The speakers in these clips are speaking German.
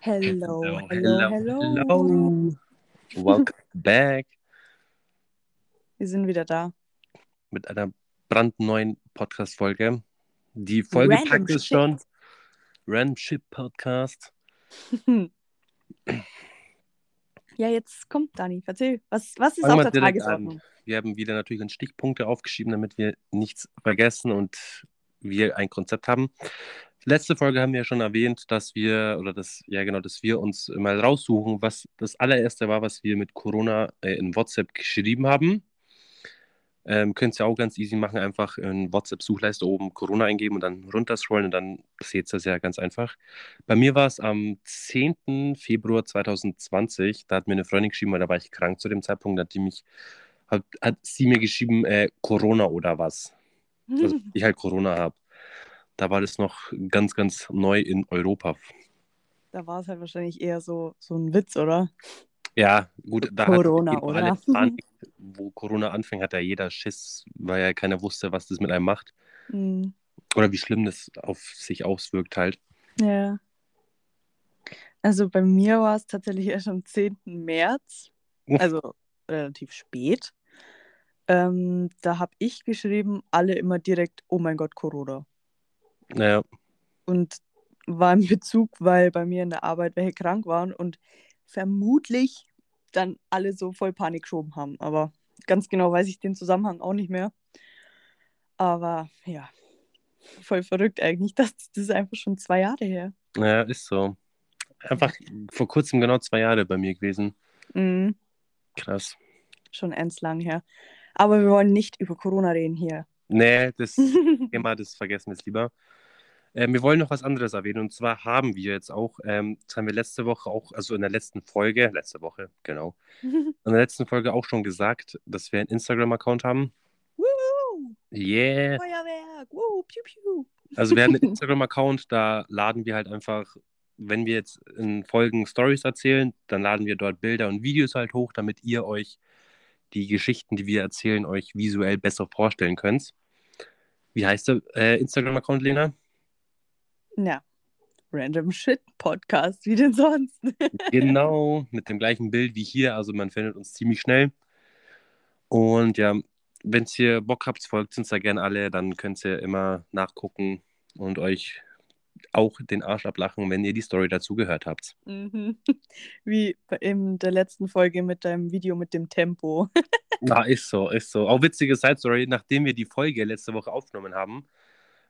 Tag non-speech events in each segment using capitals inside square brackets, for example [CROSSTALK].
Hello, Hello, hello, hello, hello. Welcome back Wir sind wieder da. mit einer brandneuen Podcast-Folge. Die Folge Random packt es schon. Random Ship Podcast. [LAUGHS] Ja, jetzt kommt Dani. Erzähl, was, was ist Fangen auf der Tagesordnung? Wir haben wieder natürlich Stichpunkte aufgeschrieben, damit wir nichts vergessen und wir ein Konzept haben. Letzte Folge haben wir ja schon erwähnt, dass wir, oder das, ja genau, dass wir uns mal raussuchen, was das allererste war, was wir mit Corona äh, in WhatsApp geschrieben haben. Ähm, Könnt ihr auch ganz easy machen, einfach in WhatsApp-Suchleiste oben Corona eingeben und dann runterscrollen und dann seht ihr das ja ganz einfach. Bei mir war es am 10. Februar 2020, da hat mir eine Freundin geschrieben, weil da war ich krank zu dem Zeitpunkt, da hat, die mich, hat, hat sie mir geschrieben, äh, Corona oder was. Also [LAUGHS] ich halt Corona habe. Da war das noch ganz, ganz neu in Europa. Da war es halt wahrscheinlich eher so, so ein Witz, oder? Ja, gut, da Corona, hat oder? [LAUGHS] Panik, wo Corona anfing, hat ja jeder Schiss, weil ja keiner wusste, was das mit einem macht. Hm, Oder wie schlimm das auf sich auswirkt halt. Ja. Also bei mir war es tatsächlich [LAUGHS] erst am 10. März, also relativ spät. Ähm, da habe ich geschrieben, alle immer direkt, oh mein Gott, Corona. Naja, und war in Bezug, weil bei mir in der Arbeit welche krank waren und vermutlich dann alle so voll Panik geschoben haben. Aber ganz genau weiß ich den Zusammenhang auch nicht mehr. Aber ja, voll verrückt eigentlich. [LAUGHS] Das, das ist einfach schon zwei Jahre her. naja, ist so. Einfach vor kurzem genau zwei Jahre bei mir gewesen. Mhm, Krass. schon ends lang her. Aber wir wollen nicht über Corona reden hier. Nee, das [LAUGHS] Thema, das vergessen wir jetzt lieber. Ähm, wir wollen noch was anderes erwähnen. Und zwar haben wir jetzt auch, ähm, das haben wir letzte Woche auch, also in der letzten Folge, letzte Woche, genau, [LAUGHS] in der letzten Folge auch schon gesagt, dass wir einen Instagram-Account haben. Woo! Yeah. Feuerwerk! Woo, piu, piu. Also wir haben einen [LAUGHS] Instagram-Account, da laden wir halt einfach, wenn wir jetzt in Folgen Stories erzählen, dann laden wir dort Bilder und Videos halt hoch, damit ihr euch die Geschichten, die wir erzählen, euch visuell besser vorstellen könnt. Wie heißt der äh, Instagram-Account, Lena? Ja, Random Shit Podcast, wie denn sonst? [LAUGHS] Genau, mit dem gleichen Bild wie hier, also man findet uns ziemlich schnell. Und ja, wenn ihr Bock habt, folgt uns da gerne alle, dann könnt ihr immer nachgucken und euch auch den Arsch ablachen, wenn ihr die Story dazu gehört habt. Mhm. [LAUGHS] Wie in der letzten Folge mit deinem Video mit dem Tempo. [LAUGHS] Ja, ist so, ist so. Auch witzige Side-Story, nachdem wir die Folge letzte Woche aufgenommen haben,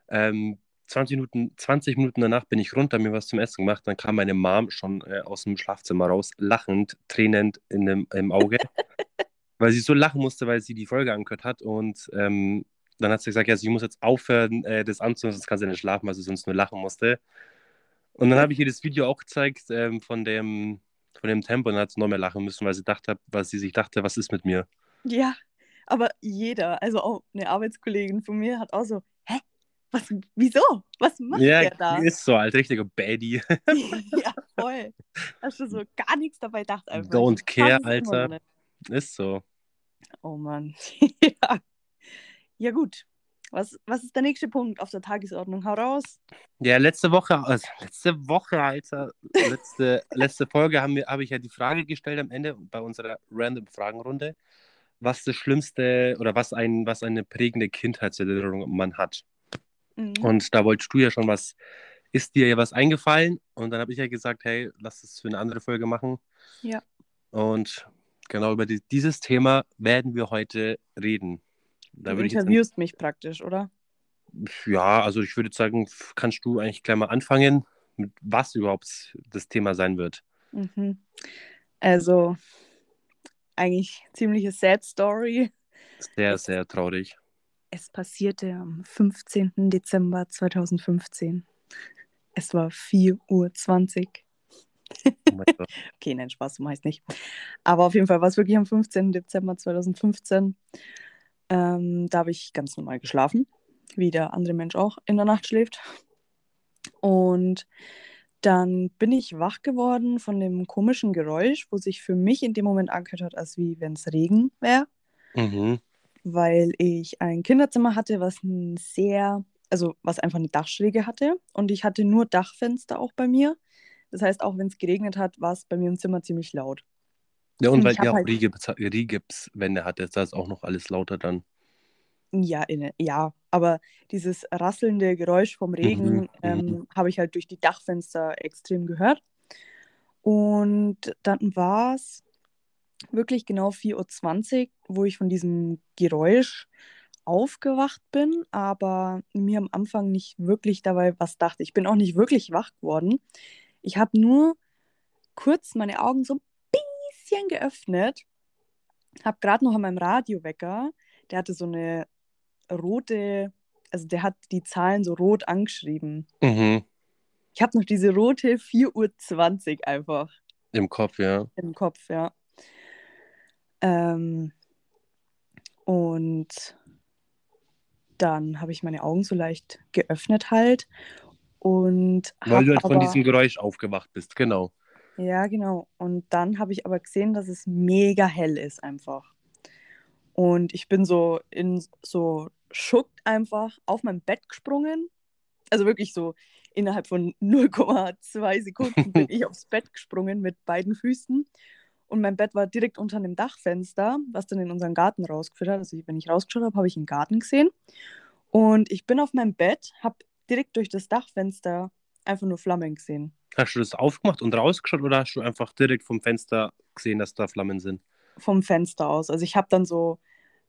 ähm, 20 Minuten, 20 Minuten danach bin ich runter, mir was zum Essen gemacht, dann kam meine Mom schon äh, aus dem Schlafzimmer raus, lachend, tränend in dem, im Auge, [LAUGHS] weil sie so lachen musste, weil sie die Folge angehört hat und ähm, dann hat sie gesagt, ja, sie muss jetzt aufhören, äh, das anzuhören, sonst kann sie nicht schlafen, weil sie sonst nur lachen musste. Und dann habe ich ihr das Video auch gezeigt ähm, von dem, von dem Tempo und dann hat sie noch mehr lachen müssen, weil sie dachte, was sie sich dachte, was ist mit mir? Ja, aber jeder, also auch eine Arbeitskollegin von mir hat auch so, hä? Was, wieso? Was macht Ja, der da? ist so, als richtiger Baddie. [LAUGHS] ja, voll. Hast du so gar nichts dabei gedacht einfach. Don't care, Alter. Ist so. Oh Mann. [LAUGHS] ja. Ja, gut. Was, was ist der nächste Punkt auf der Tagesordnung? Hau raus. Ja, letzte Woche, also [LAUGHS] letzte Woche, Alter, letzte, letzte Folge haben wir, habe ich ja die Frage gestellt am Ende bei unserer random Fragenrunde, was das Schlimmste oder was, ein, was eine prägende Kindheitserinnerung man hat. Mhm. Und da wolltest du ja schon was, ist dir ja was eingefallen? Und dann habe ich ja gesagt, hey, lass es für eine andere Folge machen. Ja. Und genau über die, dieses Thema werden wir heute reden. Da du ich jetzt interviewst mich praktisch, oder? Ja, also ich würde sagen, kannst du eigentlich gleich mal anfangen, mit was überhaupt das Thema sein wird. Mhm. Also, eigentlich ziemliche Sad Story. Sehr, Es- sehr traurig. Es passierte am 15. Dezember 2015. Es war 4.20 Uhr. Oh. [LAUGHS] Okay, nein, Spaß, so meist nicht. Aber auf jeden Fall war es wirklich am 15. Dezember 2015. Ähm, da habe ich ganz normal geschlafen, wie der andere Mensch auch in der Nacht schläft. Und dann bin ich wach geworden von dem komischen Geräusch, wo sich für mich in dem Moment angehört hat, als wie wenn es Regen wäre, Mhm. weil ich ein Kinderzimmer hatte, was ein sehr, also was einfach eine Dachschräge hatte. Und ich hatte nur Dachfenster auch bei mir, Das heißt, auch wenn es geregnet hat, war es bei mir im Zimmer ziemlich laut. Ja, und weil ihr auch halt- Rigips- Rigipswände hattet, da ist auch noch alles lauter dann. Ja, inne, ja, aber dieses rasselnde Geräusch vom Regen Mhm, ähm, habe ich halt durch die Dachfenster extrem gehört. Und dann war es wirklich genau 4.20 Uhr, wo ich von diesem Geräusch aufgewacht bin, aber mir am Anfang nicht wirklich dabei was dachte. Ich bin auch nicht wirklich wach geworden. Ich habe nur kurz meine Augen so bisschen geöffnet, habe gerade noch an meinem Radiowecker, der hatte so eine rote, also der hat die Zahlen so rot angeschrieben. Mhm. Ich habe noch diese rote 4.20 Uhr einfach Im Kopf, ja. im Kopf, ja. Ähm, und dann habe ich meine Augen so leicht geöffnet halt und Weil du halt von aber, diesem Geräusch aufgewacht bist, genau. Ja genau, und dann habe ich aber gesehen, dass es mega hell ist einfach. Und ich bin so in so Schuck einfach auf mein Bett gesprungen. Also wirklich so innerhalb von [LAUGHS] 0,2 Sekunden bin [LAUGHS] ich aufs Bett gesprungen mit beiden Füßen. Und mein Bett war direkt unter einem Dachfenster, was dann in unseren Garten rausgeführt hat. Also wenn ich rausgeschaut habe, habe ich einen Garten gesehen. Und ich bin auf meinem Bett, habe direkt durch das Dachfenster einfach nur Flammen gesehen. Hast du das aufgemacht und rausgeschaut oder hast du einfach direkt vom Fenster gesehen, dass da Flammen sind? vom Fenster aus. Also ich habe dann so,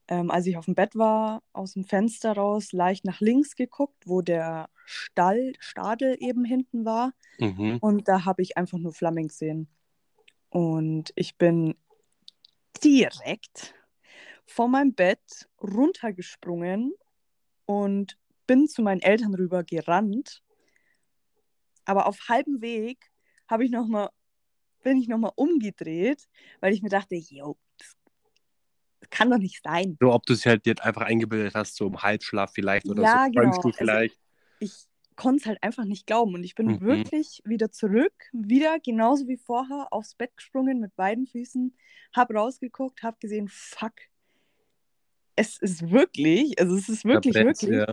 ähm, als ich auf dem Bett war, aus dem Fenster raus leicht nach links geguckt, wo der Stall, Stadel eben hinten war. Mhm. Und da habe ich einfach nur Flammen gesehen. Und ich bin direkt von meinem Bett runtergesprungen und bin zu meinen Eltern rüber gerannt. Aber auf halbem Weg habe ich noch mal, bin ich nochmal umgedreht, weil ich mir dachte, yo, das, kann doch nicht sein. So, ob du es halt jetzt einfach eingebildet hast, so im Halbschlaf vielleicht oder Ja, so. genau. Du Also- vielleicht. ich konnte es halt einfach nicht glauben. Und ich bin Mhm. wirklich wieder zurück, wieder genauso wie vorher, aufs Bett gesprungen mit beiden Füßen, hab rausgeguckt, hab gesehen, fuck, es ist wirklich, also es ist wirklich, brennt's, wirklich.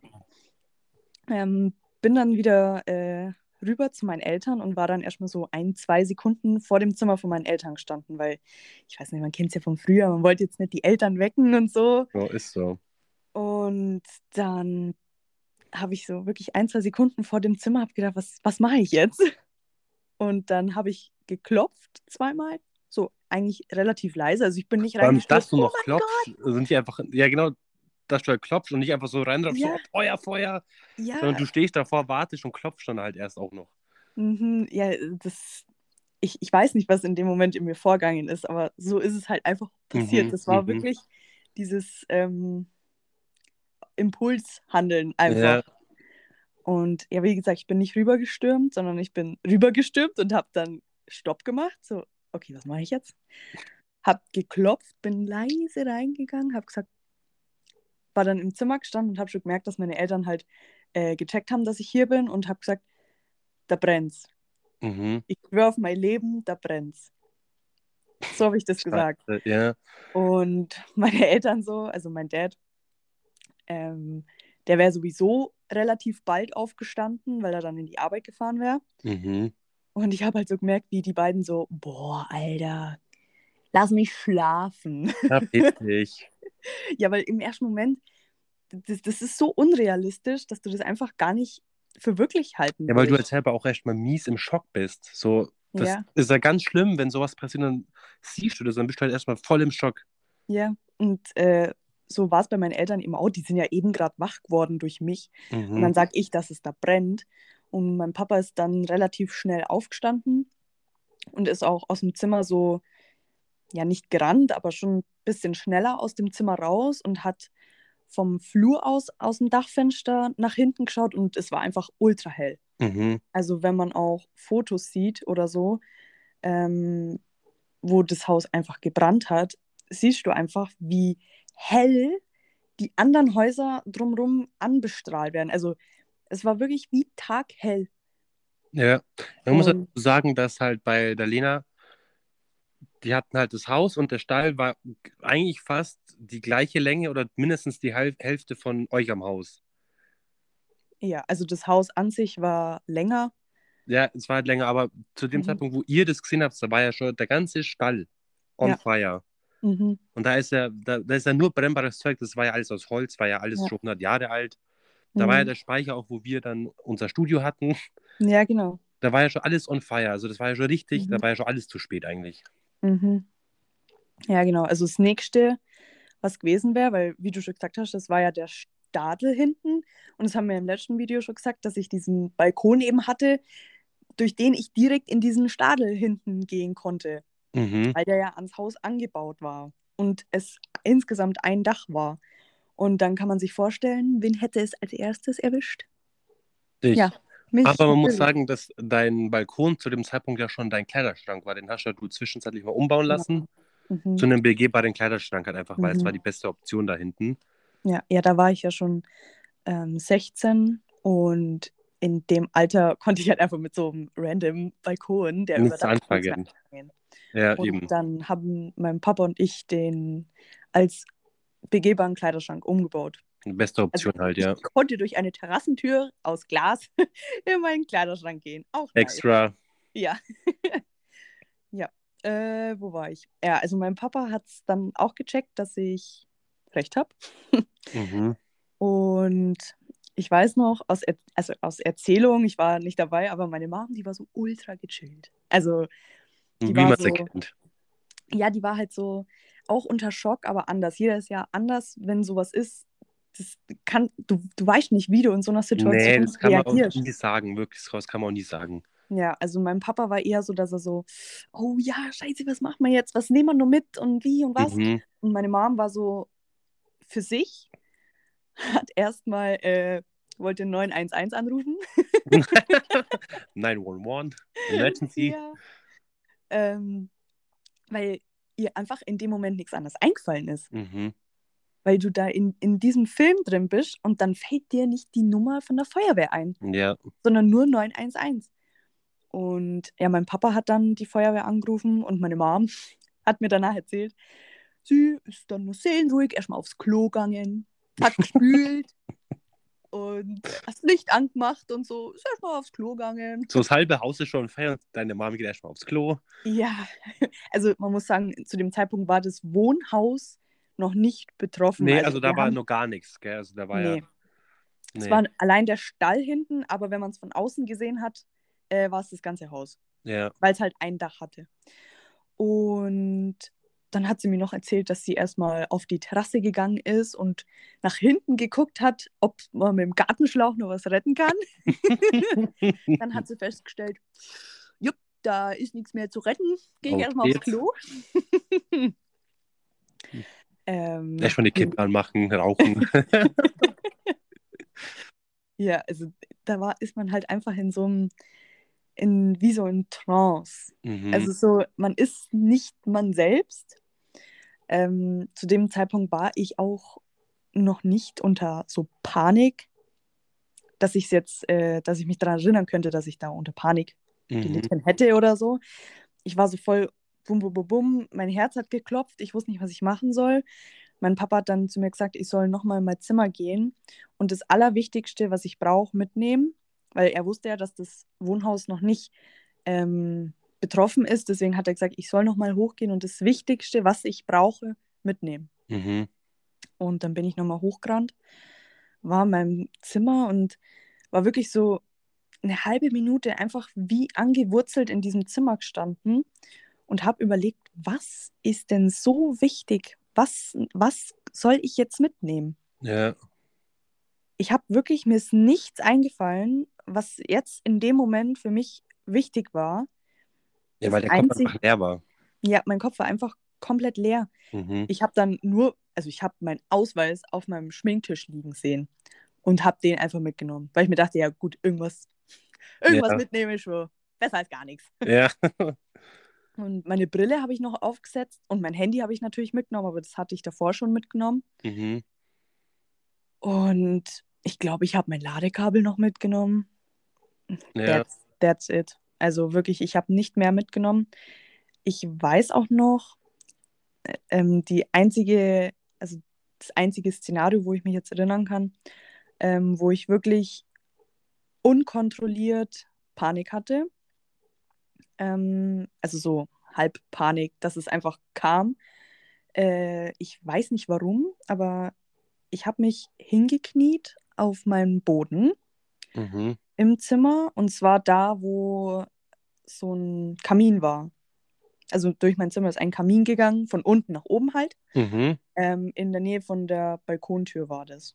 Ja. Ähm, bin dann wieder äh, rüber zu meinen Eltern und war dann erstmal so ein, zwei Sekunden vor dem Zimmer von meinen Eltern gestanden, weil ich weiß nicht, man kennt es ja von früher, man wollte jetzt nicht die Eltern wecken und so. So ist so. Und dann habe ich so wirklich ein, zwei Sekunden vor dem Zimmer hab gedacht, was, was mache ich jetzt? Und dann habe ich geklopft zweimal, so eigentlich relativ leise. Also ich bin nicht reingestürzt. dass du noch oh klopfst, sind die einfach, ja genau, dass du halt klopfst und nicht einfach so reinrufst, Ja. so Feuer, Feuer, ja, sondern du stehst davor, wartest und klopfst dann halt erst auch noch. mhm, ja, das, ich, ich weiß nicht, was in dem Moment in mir vorgegangen ist, aber so ist es halt einfach passiert. Mhm, das war mhm. wirklich dieses ähm, Impulshandeln einfach. Ja. Und ja, wie gesagt, ich bin nicht rübergestürmt, sondern ich bin rübergestürmt und habe dann Stopp gemacht. So, okay, was mache ich jetzt? Hab geklopft, bin leise reingegangen, hab gesagt, war dann im Zimmer gestanden und habe schon gemerkt, dass meine Eltern halt äh, gecheckt haben, dass ich hier bin und habe gesagt, da brennt's. Mhm. Ich schwöre auf mein Leben, da brennt's. So habe ich das gesagt. Ja. Und [LAUGHS] meine Eltern so, also mein Dad, ähm, der wäre sowieso relativ bald aufgestanden, weil er dann in die Arbeit gefahren wäre. Mhm. Und ich habe halt so gemerkt, wie die beiden so, boah, Alter, lass mich schlafen. Verpiss [LAUGHS] dich. [LAUGHS] ja, weil im ersten Moment, das, das ist so unrealistisch, dass du das einfach gar nicht für wirklich halten Ja, weil du halt willst. selber auch erstmal mies im Schock bist. So, das Ja. ist ja ganz schlimm, wenn sowas passiert, dann siehst du das, dann bist du halt erstmal voll im Schock. Ja, und äh, so war es bei meinen Eltern eben auch. Die sind ja eben gerade wach geworden durch mich. Und Mhm. dann sage ich, dass es da brennt. Und mein Papa ist dann relativ schnell aufgestanden und ist auch aus dem Zimmer so, ja, nicht gerannt, aber schon ein bisschen schneller aus dem Zimmer raus und hat vom Flur aus, aus dem Dachfenster nach hinten geschaut und es war einfach ultra hell. Mhm. Also wenn man auch Fotos sieht oder so, ähm, wo das Haus einfach gebrannt hat, siehst du einfach, wie hell die anderen Häuser drumherum anbestrahlt werden. Also es war wirklich wie taghell. Ja, man muss halt Und- sagen, dass halt bei der Lena, die hatten halt das Haus und der Stall war eigentlich fast die gleiche Länge oder mindestens die Hälfte von euch am Haus. Ja, also das Haus an sich war länger, Ja, es war halt länger, aber zu dem Mhm. Zeitpunkt, wo ihr das gesehen habt, da war ja schon der ganze Stall on Ja. fire. Mhm. Und da ist ja, da, da ist ja nur brennbares Zeug, das war ja alles aus Holz, war ja alles Ja. schon 100 Jahre alt. Da war ja Mhm. der Speicher auch, wo wir dann unser Studio hatten. Ja, genau. Da war ja schon alles on fire. Also das war ja schon richtig, da Mhm. war ja schon alles zu spät eigentlich. Mhm. Ja, genau. Also das nächste, was gewesen wäre, weil, wie du schon gesagt hast, das war ja der Stadel hinten. Und das haben wir im letzten Video schon gesagt, dass ich diesen Balkon eben hatte, durch den ich direkt in diesen Stadel hinten gehen konnte, Mhm. weil der ja ans Haus angebaut war und es insgesamt ein Dach war. Und dann kann man sich vorstellen, wen hätte es als erstes erwischt? Ich. Ja, Mich Aber man muss sagen, dass dein Balkon zu dem Zeitpunkt ja schon dein Kleiderschrank war. Den hast ja du zwischenzeitlich mal umbauen lassen. Mhm. Zu einem begehbaren Kleiderschrank halt einfach, weil es Mhm. war die beste Option da hinten. Ja, ja, da war ich ja schon ähm, 16 und in dem Alter [LAUGHS] konnte ich halt einfach mit so einem random Balkon, der Nichts anfangen. nichts anfangen. Ja, Und eben. dann haben mein Papa und ich den als begehbaren Kleiderschrank umgebaut. Beste Also Option halt, ja. ich konnte durch eine Terrassentür aus Glas [LAUGHS] in meinen Kleiderschrank gehen. Auch nice. Extra. Ja. [LAUGHS] ja. Äh, wo war ich? Ja, also mein Papa hat es dann auch gecheckt, dass ich recht habe. Mhm. [LAUGHS] Und ich weiß noch aus, er also aus Erzählung, ich war nicht dabei, aber meine Mom, die war so ultra gechillt. Also, Die Wie war man es so- erkennt. ja, die war halt so auch unter Schock, aber anders. Jeder ist ja anders, wenn sowas ist. Das kann, du, du weißt nicht, wie du in so einer Situation Nee, das kann man auch reagierst. nie sagen. Wirklich, das kann man auch nie sagen. Ja, also mein Papa war eher so, dass er so, oh ja, scheiße, was machen wir jetzt? Was nehmen wir nur mit und wie und was? Mhm. Und meine Mom war so für sich, hat erstmal, äh, wollte 911 anrufen. [LAUGHS] 911, Emergency. Ja. Ähm, weil ihr einfach in dem Moment nichts anderes eingefallen ist. Mhm. Weil du da in, in diesem Film drin bist und dann fällt dir nicht die Nummer von der Feuerwehr ein, Ja, sondern nur 911. Und ja, mein Papa hat dann die Feuerwehr angerufen und meine Mom [LAUGHS] hat mir danach erzählt, sie ist dann nur seelenruhig erstmal aufs Klo gegangen, hat [LAUGHS] gespült und das Licht angemacht und so, ist erstmal aufs Klo gegangen. so das halbe Haus ist schon feiern. Deine Mama geht erstmal aufs Klo. Ja, [LAUGHS] also man muss sagen, zu dem Zeitpunkt war das Wohnhaus noch nicht betroffen. Nee, also, da wir war haben- noch gar nichts, gell? Also da war nee, ja. es Nee. war allein der Stall hinten, aber wenn man es von außen gesehen hat, äh, war es das ganze Haus, ja. weil es halt ein Dach hatte. Und dann hat sie mir noch erzählt, dass sie erstmal auf die Terrasse gegangen ist und nach hinten geguckt hat, ob man mit dem Gartenschlauch noch was retten kann. [LAUGHS] Dann hat sie festgestellt, jupp, da ist nichts mehr zu retten, gehe ich erstmal aufs. Klo. [LAUGHS] ähm, Erstmal die Kippe anmachen, rauchen. [LAUGHS] Ja, also da war, ist man halt einfach in so einem, in, wie so in Trance. mhm. Also so, man ist nicht man selbst. Ähm, zu dem Zeitpunkt war ich auch noch nicht unter so Panik, dass ich jetzt, äh, dass ich mich daran erinnern könnte, dass ich da unter Panik mhm. gelitten hätte oder so. Ich war so voll bum, bum, bum, bum. Mein Herz hat geklopft. Ich wusste nicht, was ich machen soll. Mein Papa hat dann zu mir gesagt, ich soll nochmal in mein Zimmer gehen und das Allerwichtigste, was ich brauche, mitnehmen, weil er wusste ja, dass das Wohnhaus noch nicht ähm, betroffen ist. Deswegen hat er gesagt, ich soll nochmal hochgehen und das Wichtigste, was ich brauche, mitnehmen. Mhm. Und dann bin ich nochmal hochgerannt, war in meinem Zimmer und war wirklich so eine halbe Minute einfach wie angewurzelt in diesem Zimmer gestanden und habe überlegt, was ist denn so wichtig? Was, was soll ich jetzt mitnehmen? Ja. Ich habe wirklich, mir ist nichts eingefallen, was jetzt in dem Moment für mich wichtig war. ja, weil der Kopf einzig- einfach leer war. Ja, mein Kopf war einfach komplett leer. Mhm. Ich habe dann nur, also ich habe meinen Ausweis auf meinem Schminktisch liegen sehen und habe den einfach mitgenommen, weil ich mir dachte, ja gut, irgendwas, irgendwas Ja. mitnehme ich schon. Besser als gar nichts. Ja. [LAUGHS] Und meine Brille habe ich noch aufgesetzt und mein Handy habe ich natürlich mitgenommen, aber das hatte ich davor schon mitgenommen. Mhm. Und ich glaube, ich habe mein Ladekabel noch mitgenommen. Ja. That's, that's it. Also wirklich, ich habe nicht mehr mitgenommen. Ich weiß auch noch, äh, ähm, die einzige, also das einzige Szenario, wo ich mich jetzt erinnern kann, ähm, wo ich wirklich unkontrolliert Panik hatte. Ähm, also so halb Panik, dass es einfach kam. Äh, ich weiß nicht warum, aber ich habe mich hingekniet auf meinen Boden Mhm. im Zimmer und zwar da, wo so ein Kamin war. Also durch mein Zimmer ist ein Kamin gegangen, von unten nach oben halt. Mhm. Ähm, in der Nähe von der Balkontür war das.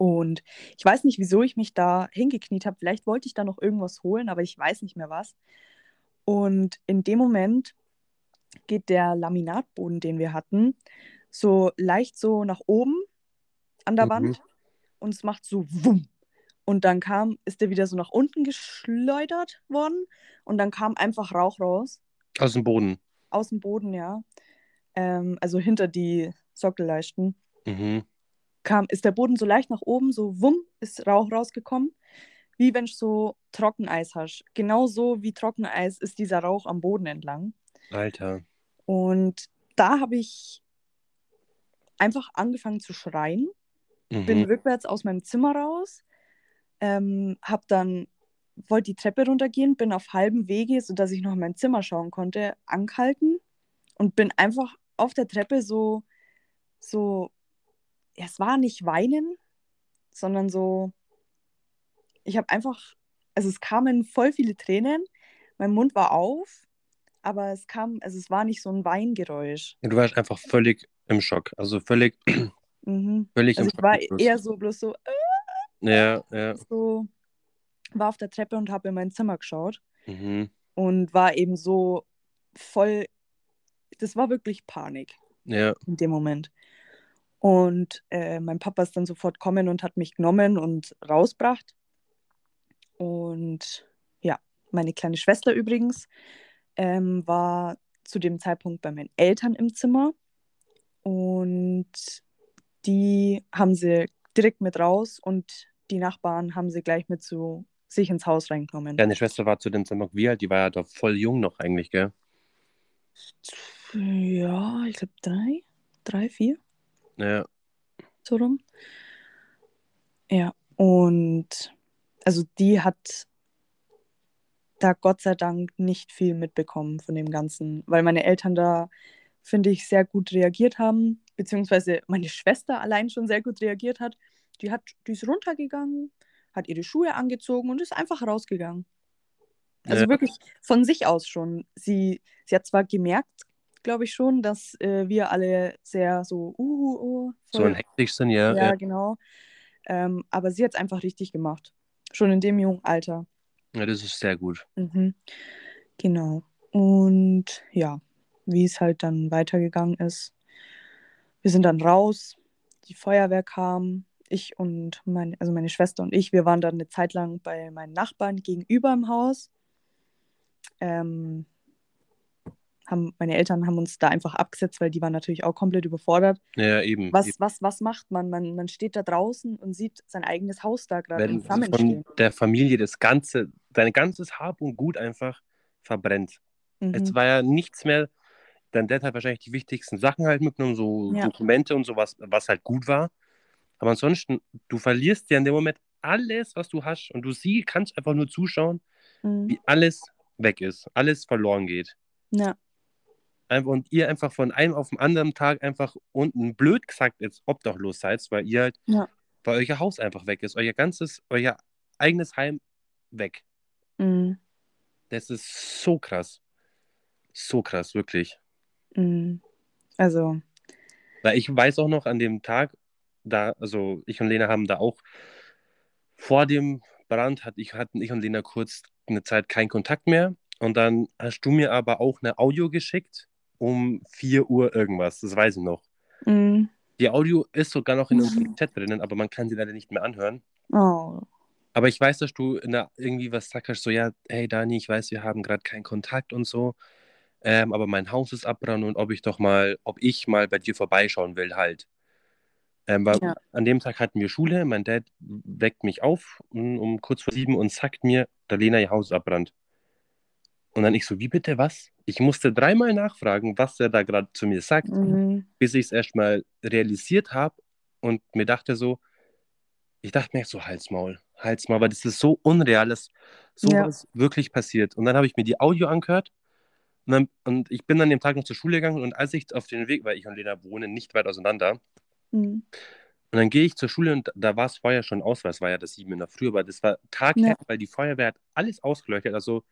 Und ich weiß nicht, wieso ich mich da hingekniet habe. Vielleicht wollte ich da noch irgendwas holen, aber ich weiß nicht mehr was. Und in dem Moment geht der Laminatboden, den wir hatten, so leicht so nach oben an der Mhm. Wand und es macht so wumm. Und dann kam, ist der wieder so nach unten geschleudert worden und dann kam einfach Rauch raus Aus dem Boden. aus dem Boden, ja. Ähm, also hinter die Sockelleisten Mhm. Kam, ist der Boden so leicht nach oben, so wumm, ist Rauch rausgekommen, wie wenn du so Trockeneis hast. Genauso wie Trockeneis ist dieser Rauch am Boden entlang. Alter. Und da habe ich einfach angefangen zu schreien, bin Mhm. rückwärts aus meinem Zimmer raus, ähm, habe dann, wollte die Treppe runtergehen, bin auf halbem Wege, sodass ich noch in mein Zimmer schauen konnte, angehalten und bin einfach auf der Treppe so, so, es war nicht weinen, sondern so, ich habe einfach, also es kamen voll viele Tränen, mein Mund war auf, aber es kam, also es war nicht so ein Weingeräusch. Du warst einfach völlig im Schock. Also völlig, [CLEARS THROAT] Mhm. völlig Also im ich war eher so bloß so, Ja, ja. so, war auf der Treppe und habe in mein Zimmer geschaut Mhm. und war eben so voll, das war wirklich Panik Ja. in dem Moment. Und äh, mein Papa ist dann sofort kommen und hat mich genommen und rausgebracht. Und ja, meine kleine Schwester übrigens ähm, war zu dem Zeitpunkt bei meinen Eltern im Zimmer. Und die haben sie direkt mit raus und die Nachbarn haben sie gleich mit zu sich ins Haus reingenommen. Deine Schwester war zu dem Zeitpunkt wie alt? Die war ja doch voll jung noch eigentlich, gell? Ja, ich glaube drei, drei, vier. Ja. so rum. Ja, und also die hat da Gott sei Dank nicht viel mitbekommen von dem Ganzen, weil meine Eltern da, finde ich, sehr gut reagiert haben, beziehungsweise meine Schwester allein schon sehr gut reagiert hat. Die hat, die ist runtergegangen, hat ihre Schuhe angezogen und ist einfach rausgegangen. Also Ja. wirklich von sich aus schon. Sie, sie hat zwar gemerkt, glaube ich schon, dass äh, wir alle sehr so, uh, oh, So hektisch sind, ja. ja, Ja, genau. Ähm, aber sie hat es einfach richtig gemacht. Schon in dem jungen Alter. ja, das ist sehr gut. Mhm. Genau. Und ja, wie es halt dann weitergegangen ist. Wir sind dann raus, die Feuerwehr kam, ich und meine, also meine Schwester und ich, wir waren dann eine Zeit lang bei meinen Nachbarn gegenüber im Haus. Ähm, haben, meine Eltern haben uns da einfach abgesetzt, weil die waren natürlich auch komplett überfordert. Ja, eben. Was, eben. was, was macht man? man? Man steht da draußen und sieht sein eigenes Haus da gerade in Wenn Flammen von der Familie das ganze, dein ganzes Hab und Gut einfach verbrennt. Es Mhm. war ja nichts mehr. Dein Dad hat wahrscheinlich die wichtigsten Sachen halt mitgenommen, so Ja. Dokumente und sowas, was halt gut war. Aber ansonsten, du verlierst ja in dem Moment alles, was du hast. Und du sie kannst einfach nur zuschauen, Mhm. wie alles weg ist, alles verloren geht. Ja. Und ihr einfach von einem auf den anderen Tag einfach unten blöd gesagt jetzt obdachlos seid, weil ihr halt, Ja. weil euer Haus einfach weg ist, euer ganzes, euer eigenes Heim weg. Mhm. Das ist so krass. So krass, wirklich. Mhm. Also, Weil ich weiß auch noch an dem Tag, da, also ich und Lena haben da auch vor dem Brand hat ich, hatten ich und Lena kurz eine Zeit keinen Kontakt mehr. Und dann hast du mir aber auch eine Audio geschickt um 4 Uhr irgendwas. Das weiß ich noch. mhm. Die Audio ist sogar noch in unserem Chat drinnen, aber man kann sie leider nicht mehr anhören. oh. Aber ich weiß, dass du in der, irgendwie was sagst, so, ja, hey Dani, ich weiß, wir haben gerade keinen Kontakt und so, ähm, aber mein Haus ist abbrannt und ob ich doch mal, ob ich mal bei dir vorbeischauen will, halt. Ähm, weil Ja. An dem Tag hatten wir Schule, mein Dad weckt mich auf um, um kurz vor sieben und sagt mir, der Lena, ihr Haus abbrannt. Und dann ich so, wie bitte, was? Ich musste dreimal nachfragen, was er da gerade zu mir sagt Mhm. bis ich es erstmal realisiert habe und mir dachte so, ich dachte mir so, Halsmaul, Halsmaul, weil das ist so unreal, dass Ja. sowas wirklich passiert. Und dann habe ich mir die Audio angehört und, dann, und ich bin an dem Tag noch zur Schule gegangen und als ich auf den Weg, weil ich und Lena wohnen nicht weit auseinander, Mhm. und dann gehe ich zur Schule und da war es vorher schon aus, weil es war ja das sieben in der Früh, aber das war taghell, Ja. weil die Feuerwehr hat alles ausgeleuchtet. Also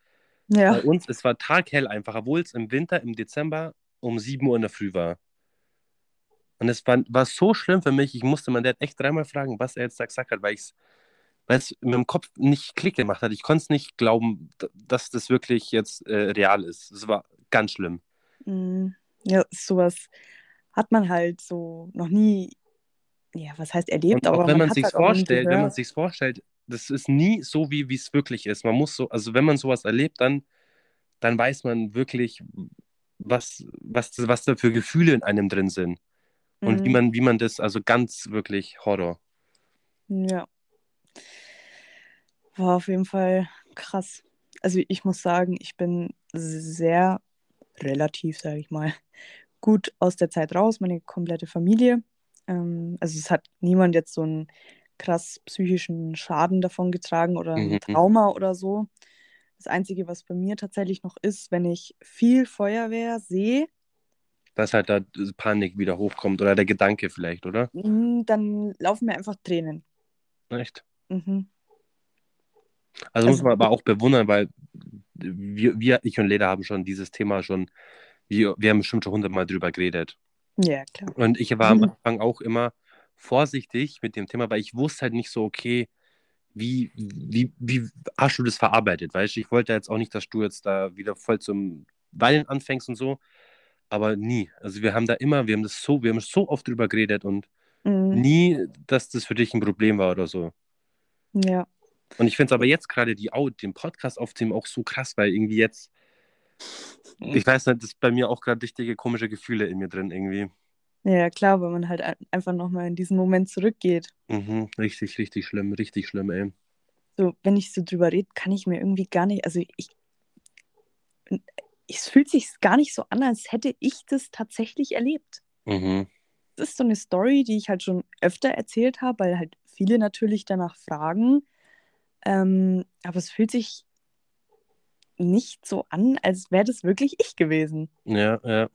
Ja. bei uns, es war taghell einfach, obwohl es im Winter, im Dezember um 7 Uhr in der Früh war. Und es war, war so schlimm für mich, ich musste meinen Dad echt dreimal fragen, was er jetzt da gesagt hat, weil ich es weil es mit dem Kopf nicht Klick gemacht hat. Ich konnte es nicht glauben, dass das wirklich jetzt äh, real ist. Es war ganz schlimm. Mhm. Ja, sowas hat man halt so noch nie, ja, was heißt erlebt, Und auch aber wenn man man sich halt vorstellt, wenn man sich vorstellt, das ist nie so, wie es wirklich ist. Man muss so, also wenn man sowas erlebt, dann, dann weiß man wirklich, was, was, was da für Gefühle in einem drin sind. Und wie Mhm. man, wie man das, also ganz wirklich Horror. Ja. War auf jeden Fall krass. Also ich muss sagen, ich bin sehr relativ, sage ich mal, gut aus der Zeit raus, meine komplette Familie. Ähm, also es hat niemand jetzt so einen krass psychischen Schaden davon getragen oder ein Mhm. Trauma oder so. Das Einzige, was bei mir tatsächlich noch ist, wenn ich viel Feuerwehr sehe, Dass halt da Panik wieder hochkommt oder der Gedanke vielleicht, oder? mm, dann laufen mir einfach Tränen. Echt? Mhm. Also muss Also- man aber auch bewundern, weil wir, wir, ich und Leda haben schon dieses Thema schon, wir, wir haben bestimmt schon hundertmal drüber geredet. Ja, klar. Und ich war am. [LAUGHS] Anfang auch immer vorsichtig mit dem Thema, weil ich wusste halt nicht so, okay, wie, wie, wie hast du das verarbeitet? Weißt du, ich wollte jetzt auch nicht, dass du jetzt da wieder voll zum Weinen anfängst und so, aber nie. Also wir haben da immer, wir haben das so, wir haben so oft drüber geredet und Mhm. nie, dass das für dich ein Problem war oder so. Ja. Und ich finde es aber jetzt gerade die Au- den Podcast aufzunehmen auch so krass, weil irgendwie jetzt, ich weiß nicht, das ist bei mir auch gerade richtige komische Gefühle in mir drin irgendwie. Ja, klar, weil man halt ein- einfach nochmal in diesen Moment zurückgeht. Mhm, richtig, richtig schlimm, richtig schlimm, ey. So, wenn ich so drüber rede, kann ich mir irgendwie gar nicht, also ich, es fühlt sich gar nicht so an, als hätte ich das tatsächlich erlebt. Mhm. Das ist so eine Story, die ich halt schon öfter erzählt habe, weil halt viele natürlich danach fragen. Ähm, aber es fühlt sich nicht so an, als wäre das wirklich ich gewesen. Ja, ja.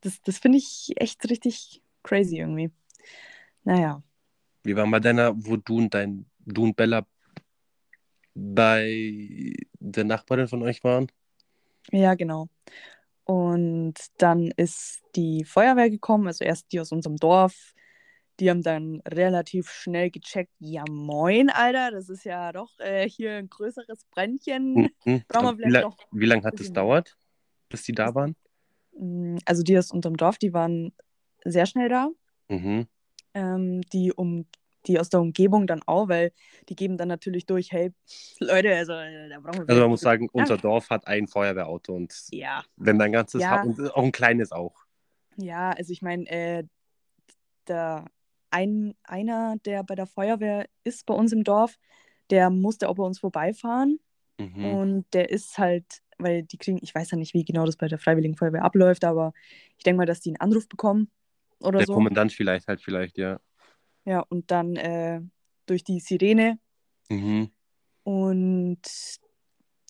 Das, das finde ich echt richtig crazy irgendwie. Naja. Wie war mal deiner, wo du und dein, du und Bella bei der Nachbarin von euch waren? Ja, genau. Und dann ist die Feuerwehr gekommen, also erst die aus unserem Dorf. Die haben dann relativ schnell gecheckt, ja moin, Alter, das ist ja doch äh, hier ein größeres Brändchen. Mhm. Brauchen wir Wie, vielleicht la noch wie lange hat es dauert, bis die da waren? Mm, Also die aus unserem Dorf, die waren sehr schnell da. Mhm. Ähm, die, um, die aus der Umgebung dann auch, weil die geben dann natürlich durch, hey, Leute, also äh, da brauchen wir Also man muss sagen, unser Dorf hat ein Feuerwehrauto und Ja, wenn dein ganzes Ja. Und auch ein kleines auch. Ja, also ich meine, äh, der ein, einer, der bei der Feuerwehr ist bei uns im Dorf, der musste auch bei uns vorbeifahren. Mhm. Und der ist halt, weil die kriegen, ich weiß ja nicht, wie genau das bei der Freiwilligen Feuerwehr abläuft, aber ich denke mal, dass die einen Anruf bekommen oder Der so. Kommandant vielleicht halt vielleicht, ja. Ja, und dann äh, durch die Sirene. Mhm. Und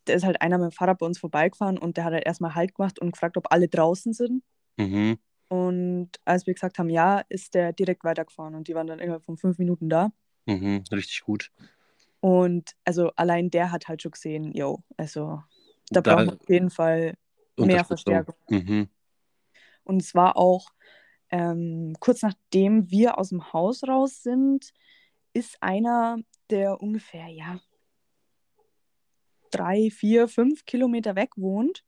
da ist halt einer mit dem Fahrrad bei uns vorbeigefahren und der hat halt erstmal Halt gemacht und gefragt, ob alle draußen sind. Mhm. Und als wir gesagt haben, ja, ist der direkt weitergefahren und die waren dann innerhalb von fünf Minuten da. Mhm. Richtig gut. Und also allein der hat halt schon gesehen, yo, also da, Da- brauchen wir auf jeden Fall mehr. Verstärkung. Mhm. Und es war auch ähm, kurz nachdem wir aus dem Haus raus sind, ist einer, der ungefähr, ja, drei, vier, fünf Kilometer weg wohnt,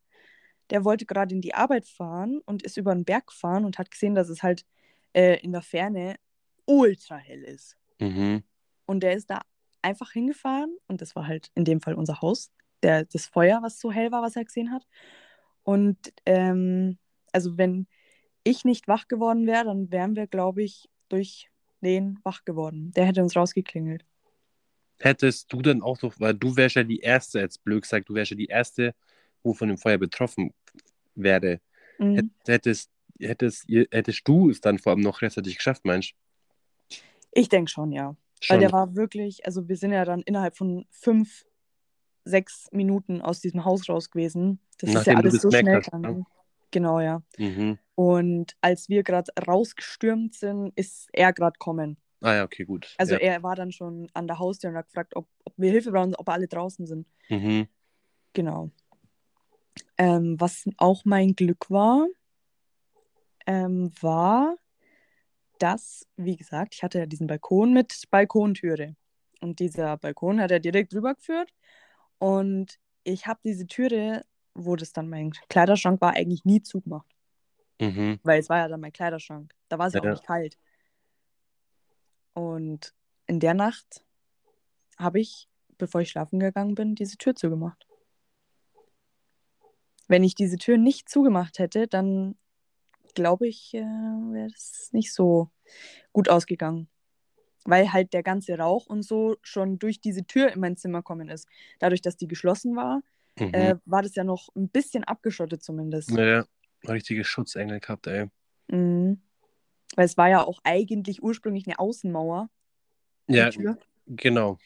der wollte gerade in die Arbeit fahren und ist über den Berg gefahren und hat gesehen, dass es halt äh, in der Ferne ultra hell ist. Mhm. Und der ist da einfach hingefahren und das war halt in dem Fall unser Haus, der, das Feuer, was so hell war, was er gesehen hat. Und ähm, also wenn ich nicht wach geworden wäre, dann wären wir, glaube ich, durch den wach geworden. Der hätte uns rausgeklingelt. Hättest du dann auch noch, weil du wärst ja die Erste, jetzt blöd gesagt, du wärst ja die Erste, wo von dem Feuer betroffen wäre. Mhm. Hättest, hättest, hättest du es dann vor allem noch rechtzeitig geschafft, meinst du? Ich denke schon, ja. Weil Schon. der war wirklich, also wir sind ja dann innerhalb von fünf, sechs Minuten aus diesem Haus raus gewesen. Das ist Nachdem ja du alles so schnell hast, ne? gegangen. Genau, ja. Mhm. Und als wir gerade rausgestürmt sind, ist er gerade kommen. Ah ja, okay, gut. Also ja. er war dann schon an der Haustür und hat gefragt, ob, ob wir Hilfe brauchen, ob alle draußen sind. Mhm. Genau. Ähm, was auch mein Glück war, ähm, war, dass, wie gesagt, ich hatte ja diesen Balkon mit Balkontüre. Und dieser Balkon hat er direkt drüber geführt. Und ich habe diese Türe, wo das dann mein Kleiderschrank war, eigentlich nie zugemacht. Mhm. Weil es war ja dann mein Kleiderschrank. Da war es ja auch nicht kalt. Und in der Nacht habe ich, bevor ich schlafen gegangen bin, diese Tür zugemacht. Wenn ich diese Tür nicht zugemacht hätte, dann glaube ich, äh, wäre es nicht so gut ausgegangen. Weil halt der ganze Rauch und so schon durch diese Tür in mein Zimmer kommen ist. Dadurch, dass die geschlossen war, Mhm. äh, war das ja noch ein bisschen abgeschottet zumindest. ja, richtige Schutzengel gehabt, ey. Mhm. Weil es war ja auch eigentlich ursprünglich eine Außenmauer, Ja, genau.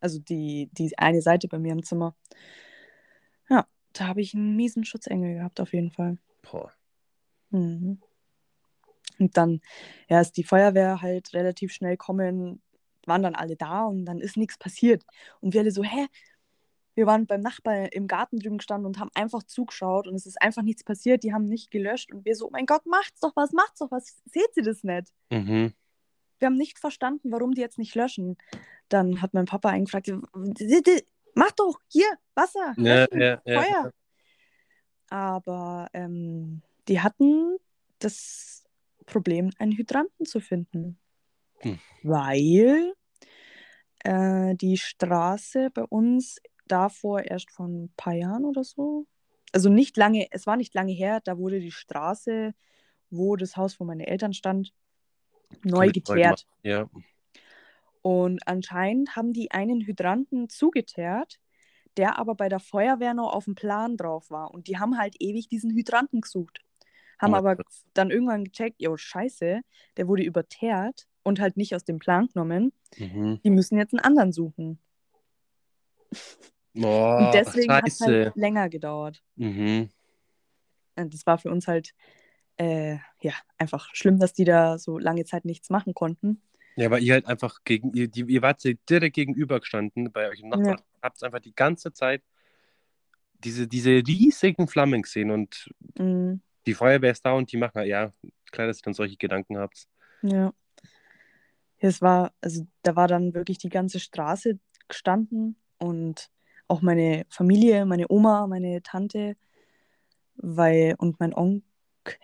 Also die, die eine Seite bei mir im Zimmer. Ja, da habe ich einen miesen Schutzengel gehabt, auf jeden Fall. Boah. Mhm. Und dann, ja, ist die Feuerwehr halt relativ schnell kommen, waren dann alle da und dann ist nichts passiert. Und wir alle so, hä? Wir waren beim Nachbar im Garten drüben gestanden und haben einfach zugeschaut und es ist einfach nichts passiert. Die haben nicht gelöscht und wir so, oh mein Gott, macht's doch was, macht's doch was. Seht ihr das nicht? Mhm. Wir haben nicht verstanden, warum die jetzt nicht löschen. Dann hat mein Papa eingefragt, mach doch hier Wasser, Ja, löschen, ja. Feuer. Aber ähm, die hatten das Problem, einen Hydranten zu finden. Hm. Weil äh, die Straße bei uns davor erst vor ein paar Jahren oder so, also nicht lange, es war nicht lange her, da wurde die Straße, wo das Haus von meinen Eltern stand, neu geteert. Ja. Und anscheinend haben die einen Hydranten zugeteert, der aber bei der Feuerwehr noch auf dem Plan drauf war. Und die haben halt ewig diesen Hydranten gesucht. Haben Oh, aber krass. dann irgendwann gecheckt, jo, scheiße, der wurde überteert und halt nicht aus dem Plan genommen. Mhm. Die müssen jetzt einen anderen suchen. Boah, und deswegen hat es Oh, halt länger gedauert. Mhm. Und das war für uns halt äh, ja, einfach schlimm, dass die da so lange Zeit nichts machen konnten. Ja, weil ihr halt einfach gegen, ihr, die, ihr wart ja direkt gegenüber gestanden bei euch im Nachbarn. Habt einfach die ganze Zeit diese, diese riesigen Flammen gesehen und Mhm. die Feuerwehr ist da und die machen, ja, klar, dass ihr dann solche Gedanken habt. Ja. Es war, also da war dann wirklich die ganze Straße gestanden und auch meine Familie, meine Oma, meine Tante, weil und mein Onkel,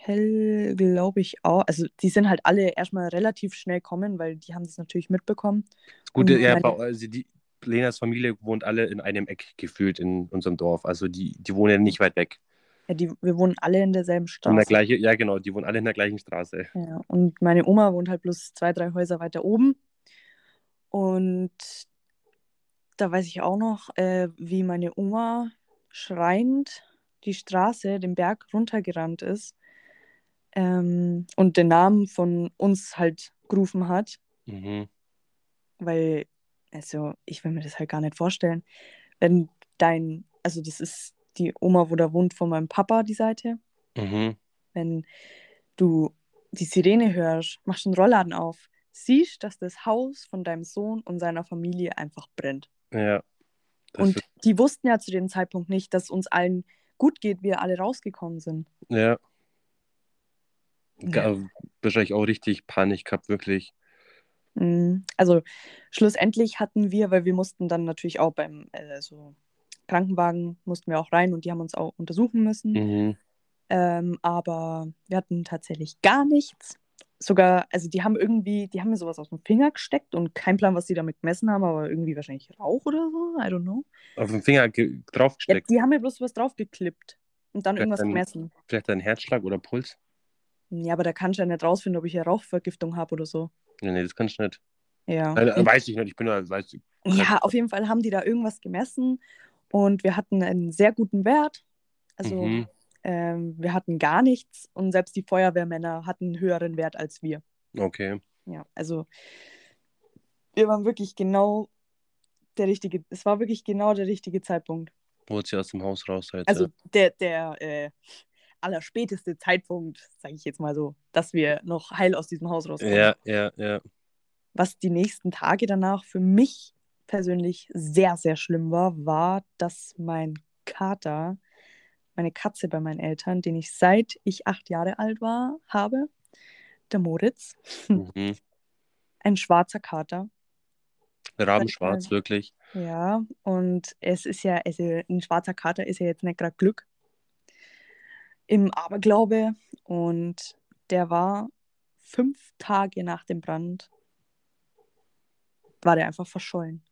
glaube ich auch. Also die sind halt alle erstmal relativ schnell kommen, weil die haben das natürlich mitbekommen. Das Gute, ja, meine- also die Lenas Familie wohnt alle in einem Eck gefühlt in unserem Dorf. Also die, die wohnen ja nicht weit weg. Ja, die, wir wohnen alle in derselben In der Straße. gleiche, ja, genau, die wohnen alle in der gleichen Straße. Ja, und meine Oma wohnt halt bloß zwei, drei Häuser weiter oben. Und da weiß ich auch noch, äh, wie meine Oma schreiend die Straße, den Berg runtergerannt ist ähm, und den Namen von uns halt gerufen hat, Mhm. weil, also ich will mir das halt gar nicht vorstellen, wenn dein, also das ist die Oma, wo da wohnt von meinem Papa, die Seite, Mhm. wenn du die Sirene hörst, machst den Rollladen auf, siehst, dass das Haus von deinem Sohn und seiner Familie einfach brennt. Ja. Und wird, die wussten ja zu dem Zeitpunkt nicht, dass uns allen gut geht, wir alle rausgekommen sind. ja. Ja. Wahrscheinlich auch richtig Panik gehabt, wirklich. Mhm. Also schlussendlich hatten wir, weil wir mussten dann natürlich auch beim äh, so Krankenwagen mussten wir auch rein und die haben uns auch untersuchen müssen. Mhm. Ähm, aber wir hatten tatsächlich gar nichts. Sogar, also die haben irgendwie, die haben mir sowas aus dem Finger gesteckt und kein Plan, was sie damit gemessen haben, aber irgendwie wahrscheinlich Rauch oder so, I don't know. Auf den Finger ge- Ja, draufgesteckt. die haben mir bloß was draufgeklippt und dann Vielleicht irgendwas ein- gemessen. Vielleicht ein Herzschlag oder Puls. Ja, aber da kannst du ja nicht rausfinden, ob ich eine Rauchvergiftung habe oder so. Nee, nee, das kannst du nicht. Ja. Und- weiß ich nicht, ich bin da, weiß, Ja, auf jeden Fall haben die da irgendwas gemessen und wir hatten einen sehr guten Wert. Also Mhm. ähm, wir hatten gar nichts und selbst die Feuerwehrmänner hatten einen höheren Wert als wir. Okay. Ja, also wir waren wirklich genau der richtige, es war wirklich genau der richtige Zeitpunkt. Holt sie aus dem Haus raus halt. Also ja. der, der äh, allerspäteste Zeitpunkt, sage ich jetzt mal so, dass wir noch heil aus diesem Haus rauskommen. Ja, ja, ja. Was die nächsten Tage danach für mich persönlich sehr, sehr schlimm war, war, dass mein Kater, meine Katze bei meinen Eltern, den ich seit ich acht Jahre alt war, habe, der Moritz, Mhm. [LAUGHS] ein schwarzer Kater. Rabenschwarz, wirklich. Ja, und es ist ja, also ein schwarzer Kater ist ja jetzt nicht gerade Glück im Aberglaube. Und der war fünf Tage nach dem Brand, war der einfach verschollen.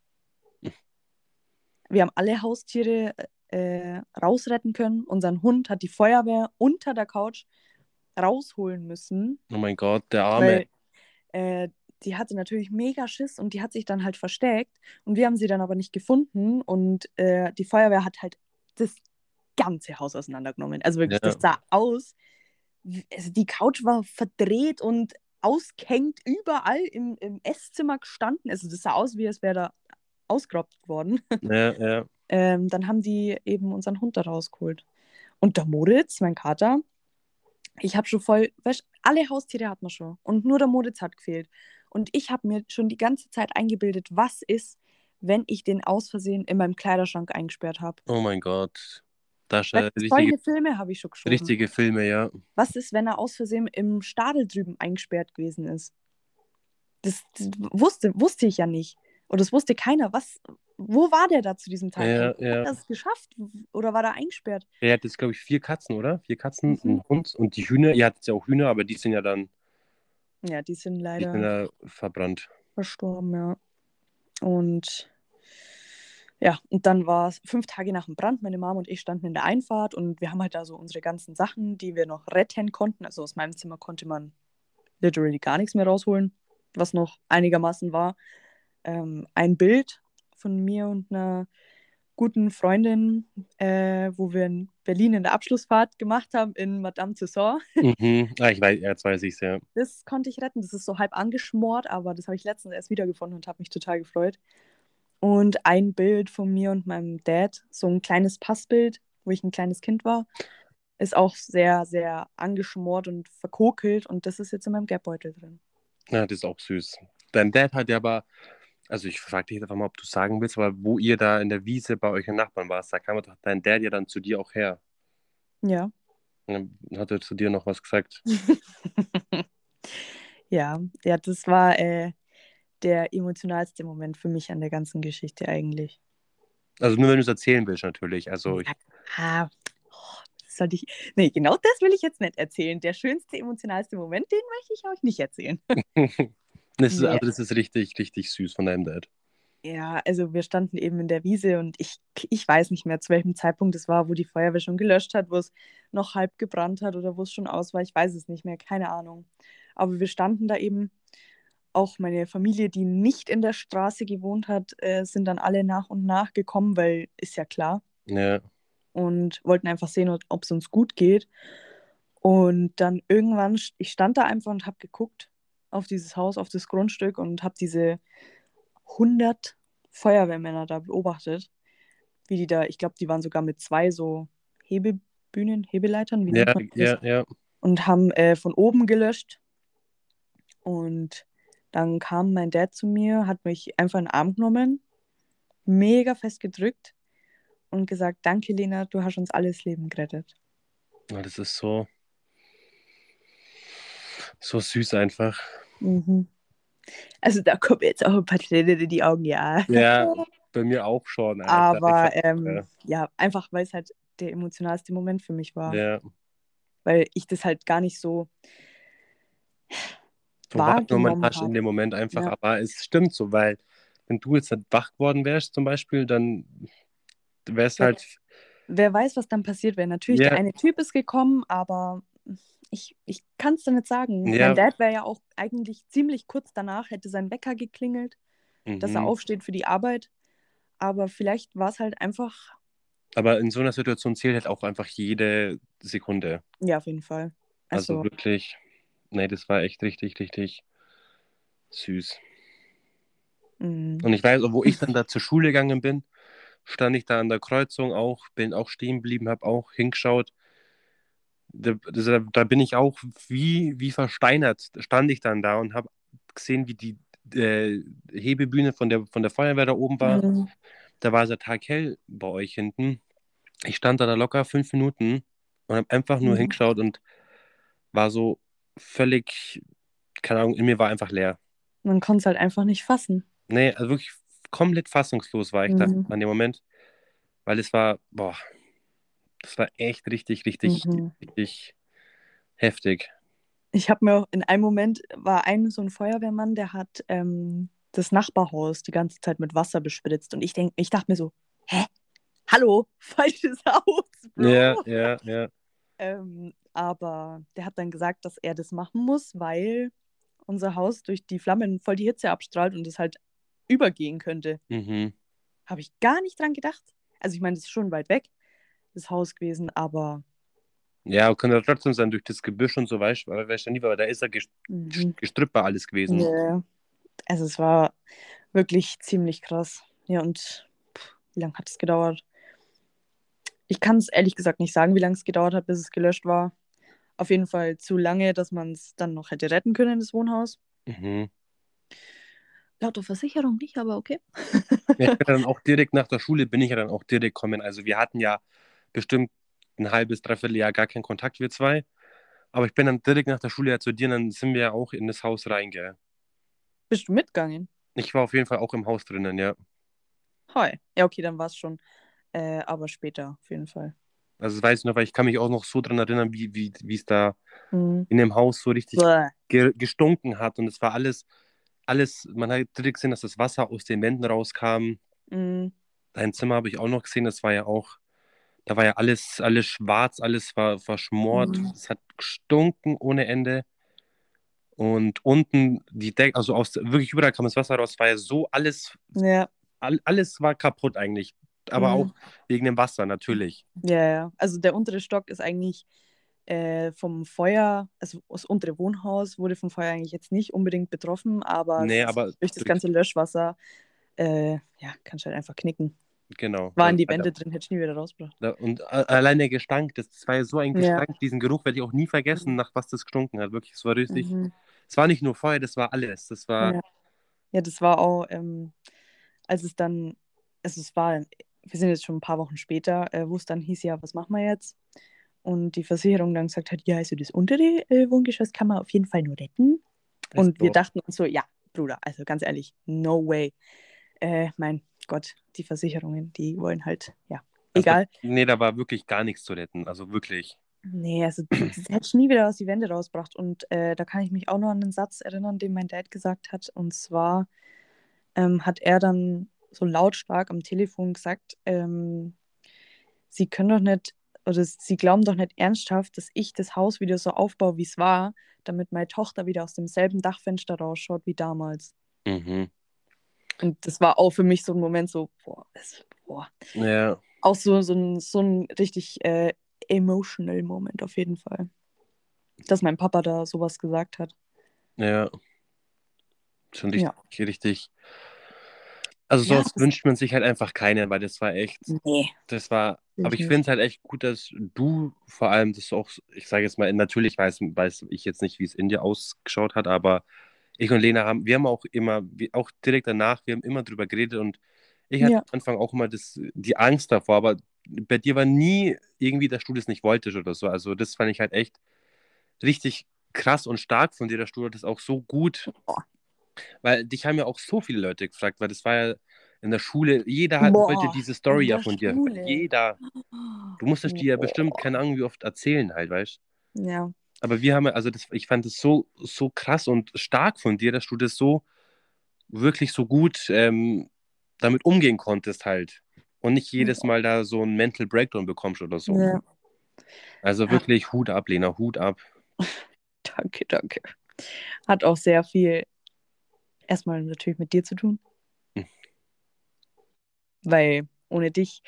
Wir haben alle Haustiere äh, rausretten können. Unseren Hund hat die Feuerwehr unter der Couch rausholen müssen. Oh mein Gott, der Arme. Weil äh, die hatte natürlich mega Schiss und die hat sich dann halt versteckt und wir haben sie dann aber nicht gefunden und äh, die Feuerwehr hat halt das ganze Haus auseinandergenommen. Also wirklich, Ja. das sah aus, also die Couch war verdreht und ausgehängt überall im, im Esszimmer gestanden. Also das sah aus, wie es wäre da ausgeraubt worden. [LAUGHS] Ja, ja. Ähm, dann haben die eben unseren Hund da rausgeholt. Und der Moritz, mein Kater, ich habe schon voll, weißt, alle Haustiere hat man schon. Und nur der Moritz hat gefehlt. Und ich habe mir schon die ganze Zeit eingebildet, was ist, wenn ich den aus Versehen in meinem Kleiderschrank eingesperrt habe. Oh mein Gott. Das äh, Solche richtige, Filme habe ich schon geschoben. richtige Filme, ja. Was ist, wenn er aus Versehen im Stadel drüben eingesperrt gewesen ist? Das, das wusste, wusste ich ja nicht. Oder das wusste keiner. Was, wo war der da zu diesem Zeitpunkt? Ja, ja. Hat er es geschafft? Oder war er eingesperrt? Er hat jetzt, glaube ich, vier Katzen, oder? Vier Katzen, Mhm. einen Hund und die Hühner. Ihr hattet ja auch Hühner, aber die sind ja dann Ja, die sind die leider sind ja verbrannt. verstorben, ja. Und ja, und dann war es fünf Tage nach dem Brand. Meine Mama und ich standen in der Einfahrt und wir haben halt da so unsere ganzen Sachen, die wir noch retten konnten. Also aus meinem Zimmer konnte man literally gar nichts mehr rausholen, was noch einigermaßen war. Ähm, ein Bild von mir und einer guten Freundin, äh, wo wir in Berlin in der Abschlussfahrt gemacht haben in Madame Tussauds. mhm. ah, ich weiß, jetzt weiß ich es, ja. Das konnte ich retten. Das ist so halb angeschmort, aber das habe ich letztens erst wiedergefunden und habe mich total gefreut. Und ein Bild von mir und meinem Dad, so ein kleines Passbild, wo ich ein kleines Kind war, ist auch sehr, sehr angeschmort und verkokelt und das ist jetzt in meinem Geldbeutel drin. Ja, das ist auch süß. Dein Dad hat ja aber, also ich frage dich jetzt einfach mal, ob du sagen willst, aber wo ihr da in der Wiese bei euch Nachbarn warst, da kam doch dein Dad ja dann zu dir auch her. Ja. Und dann hat er zu dir noch was gesagt. [LAUGHS] ja, ja, das war äh, der emotionalste Moment für mich an der ganzen Geschichte eigentlich. Also nur wenn du es erzählen willst, natürlich. Also ich, Ah, oh, sollte ich. Nee, genau das will ich jetzt nicht erzählen. Der schönste, emotionalste Moment, den möchte ich euch nicht erzählen. [LAUGHS] das, ist, Nee. also das ist richtig, richtig süß von deinem Dad. Ja, also wir standen eben in der Wiese und ich, ich weiß nicht mehr, zu welchem Zeitpunkt es war, wo die Feuerwehr schon gelöscht hat, wo es noch halb gebrannt hat oder wo es schon aus war. Ich weiß es nicht mehr, keine Ahnung. Aber wir standen da eben. Auch meine Familie, die nicht in der Straße gewohnt hat, äh, sind dann alle nach und nach gekommen, weil ist ja klar. Ja. und wollten einfach sehen, ob es uns gut geht. Und dann irgendwann, ich stand da einfach und habe geguckt auf dieses Haus, auf das Grundstück und habe diese 100 Feuerwehrmänner da beobachtet, wie die da, ich glaube, die waren sogar mit zwei so Hebebühnen, Hebeleitern, wie Ja, ja, ja. und haben äh, von oben gelöscht. Und dann kam mein Dad zu mir, hat mich einfach in den Arm genommen, mega fest gedrückt und gesagt, danke Lena, du hast uns alles Leben gerettet. Ah, Das ist so, so süß einfach. Mhm. Also da kommen jetzt auch ein paar Tränen in die Augen, ja. Ja, bei mir auch schon. Alter. Aber hab- ähm, ja, einfach weil es halt der emotionalste Moment für mich war. ja, Weil ich das halt gar nicht so wahrgenommen hast in dem Moment einfach. Ja. Aber es stimmt so, weil wenn du jetzt nicht wach geworden wärst zum Beispiel, dann wäre es Ja. halt, wer weiß, was dann passiert wäre. Natürlich, Ja. der eine Typ ist gekommen, aber ich, ich kann es dir nicht sagen. Ja. Mein Dad wäre ja auch eigentlich ziemlich kurz danach, hätte sein Wecker geklingelt, dass er Mhm. aufsteht für die Arbeit. Aber vielleicht war es halt einfach, aber in so einer Situation zählt halt auch einfach jede Sekunde. ja, auf jeden Fall. Also, Also, wirklich, nee, das war echt richtig, richtig süß. Mhm. Und ich weiß, wo ich dann da [LAUGHS] zur Schule gegangen bin, stand ich da an der Kreuzung auch, bin auch stehen geblieben, habe auch hingeschaut. Da, da, bin ich auch wie, wie versteinert, stand ich dann da und habe gesehen, wie die äh, Hebebühne von der, von der Feuerwehr da oben war. Mhm. Da war es ja taghell bei euch hinten. Ich stand da, da locker fünf Minuten und habe einfach nur Mhm. hingeschaut und war so völlig, keine Ahnung, in mir war einfach leer. Man konnte es halt einfach nicht fassen. Nee, also wirklich komplett fassungslos war ich da Mhm. an dem Moment, weil es war, boah, das war echt richtig, richtig, Mhm. richtig heftig. Ich habe mir auch in einem Moment war ein so ein Feuerwehrmann, der hat ähm, das Nachbarhaus die ganze Zeit mit Wasser bespritzt. Und ich denk, ich dachte mir so, hä? Hallo, [LAUGHS] falsches Haus, Bro. Ja, ja, ja. Ähm, aber der hat dann gesagt, dass er das machen muss, weil unser Haus durch die Flammen voll die Hitze abstrahlt und es halt übergehen könnte. Mhm. Habe ich gar nicht dran gedacht. Also ich meine, das ist schon weit weg, das Haus gewesen, aber Ja, kann ja trotzdem sein, durch das Gebüsch und so, weißt du, weißt du nie, weil da ist ja Ges- mhm. Alles gewesen. Ja. Also es war wirklich ziemlich krass. Ja, und pff, wie lange hat es gedauert? Ich kann es ehrlich gesagt nicht sagen, wie lange es gedauert hat, bis es gelöscht war. Auf jeden Fall zu lange, dass man es dann noch hätte retten können, das Wohnhaus. Mhm. Laut der Versicherung nicht, aber okay. Ja, ich bin dann auch direkt nach der Schule bin ich ja dann auch direkt gekommen. Also wir hatten ja bestimmt ein halbes, dreiviertel Jahr gar keinen Kontakt, wir zwei. Aber ich bin dann direkt nach der Schule ja zu dir und dann sind wir ja auch in das Haus rein, gell. Bist du mitgegangen? Ich war auf jeden Fall auch im Haus drinnen, ja. Hi. Ja, okay, dann war es schon. Äh, aber später, auf jeden Fall. Also das weiß ich noch, weil ich kann mich auch noch so dran erinnern, wie, wie, wie es da Mhm. in dem Haus so richtig ge gestunken hat. Und es war alles, alles, man hat direkt gesehen, dass das Wasser aus den Wänden rauskam. Mhm. Dein Zimmer habe ich auch noch gesehen, das war ja auch, da war ja alles, alles schwarz, alles war verschmort. Mhm. Es hat gestunken ohne Ende. Und unten die Decke, also aus, wirklich überall kam das Wasser raus, war ja so alles, Ja, all, alles war kaputt eigentlich. Aber Mhm. auch wegen dem Wasser natürlich. ja, ja. Also der untere Stock ist eigentlich äh, vom Feuer, also das untere Wohnhaus wurde vom Feuer eigentlich jetzt nicht unbedingt betroffen, aber, Nee, aber durch das durch- ganze Löschwasser, äh, ja, kannst du halt einfach knicken. Genau. War in die Wände drin, hätte ich nie wieder rausgebracht. Und allein der Gestank, das, das war ja so ein Ja. Gestank, diesen Geruch werde ich auch nie vergessen, nach was das gestunken hat. Wirklich, es war richtig. Mhm. Es war nicht nur Feuer, das war alles. Das war, Ja. Ja, das war auch, ähm, als es dann, also es war, wir sind jetzt schon ein paar Wochen später, äh, wo es dann hieß, ja, was machen wir jetzt? Und die Versicherung dann gesagt hat, ja, also das untere äh, Wohngeschoss kann man auf jeden Fall nur retten. das Und wir dachten uns so, ja, Bruder, also ganz ehrlich, no way. Äh, mein Gott, die Versicherungen, die wollen halt, ja, also, egal. Nee, da war wirklich gar nichts zu retten. Also wirklich. Nee, also das hätte nie wieder aus die Wände rausgebracht. Und äh, da kann ich mich auch noch an einen Satz erinnern, den mein Dad gesagt hat. Und zwar ähm, hat er dann so lautstark am Telefon gesagt, ähm, sie können doch nicht, oder sie glauben doch nicht ernsthaft, dass ich das Haus wieder so aufbaue, wie es war, damit meine Tochter wieder aus demselben Dachfenster rausschaut wie damals. Mhm. Und das war auch für mich so ein Moment so, boah, das, boah. Ja. Auch so, so, ein, so ein richtig äh, emotional Moment auf jeden Fall. Dass mein Papa da sowas gesagt hat. Ja. Schon richtig, Ja. richtig. Also Ja, das- wünscht man sich halt einfach keinen, weil das war echt, Nee. das war, Will aber ich nicht. finde es halt echt gut, dass du vor allem das auch, ich sage jetzt mal, natürlich weiß, weiß ich jetzt nicht, wie es in dir ausgeschaut hat, aber ich und Lena haben, wir haben auch immer, wir, auch direkt danach, wir haben immer drüber geredet und ich hatte Ja. am Anfang auch immer das, die Angst davor, aber bei dir war nie irgendwie, dass du das nicht wolltest oder so. Also das fand ich halt echt richtig krass und stark von dir, dass du das auch so gut, Boah. Weil dich haben ja auch so viele Leute gefragt, weil das war ja in der Schule, jeder hat, Boah, wollte diese Story ja von dir. Schule. Jeder. Du musstest die ja bestimmt, keine Ahnung, wie oft erzählen halt, weißt Ja. Aber wir haben, ja- also das, ich fand es so, so krass und stark von dir, dass du das so wirklich so gut ähm, damit umgehen konntest halt. Und nicht jedes Mal da so einen Mental Breakdown bekommst oder so. ja. Also Ja. wirklich Hut ab, Lena, Hut ab. [LAUGHS] Danke, danke. Hat auch sehr viel erstmal natürlich mit dir zu tun. Hm. Weil ohne dich,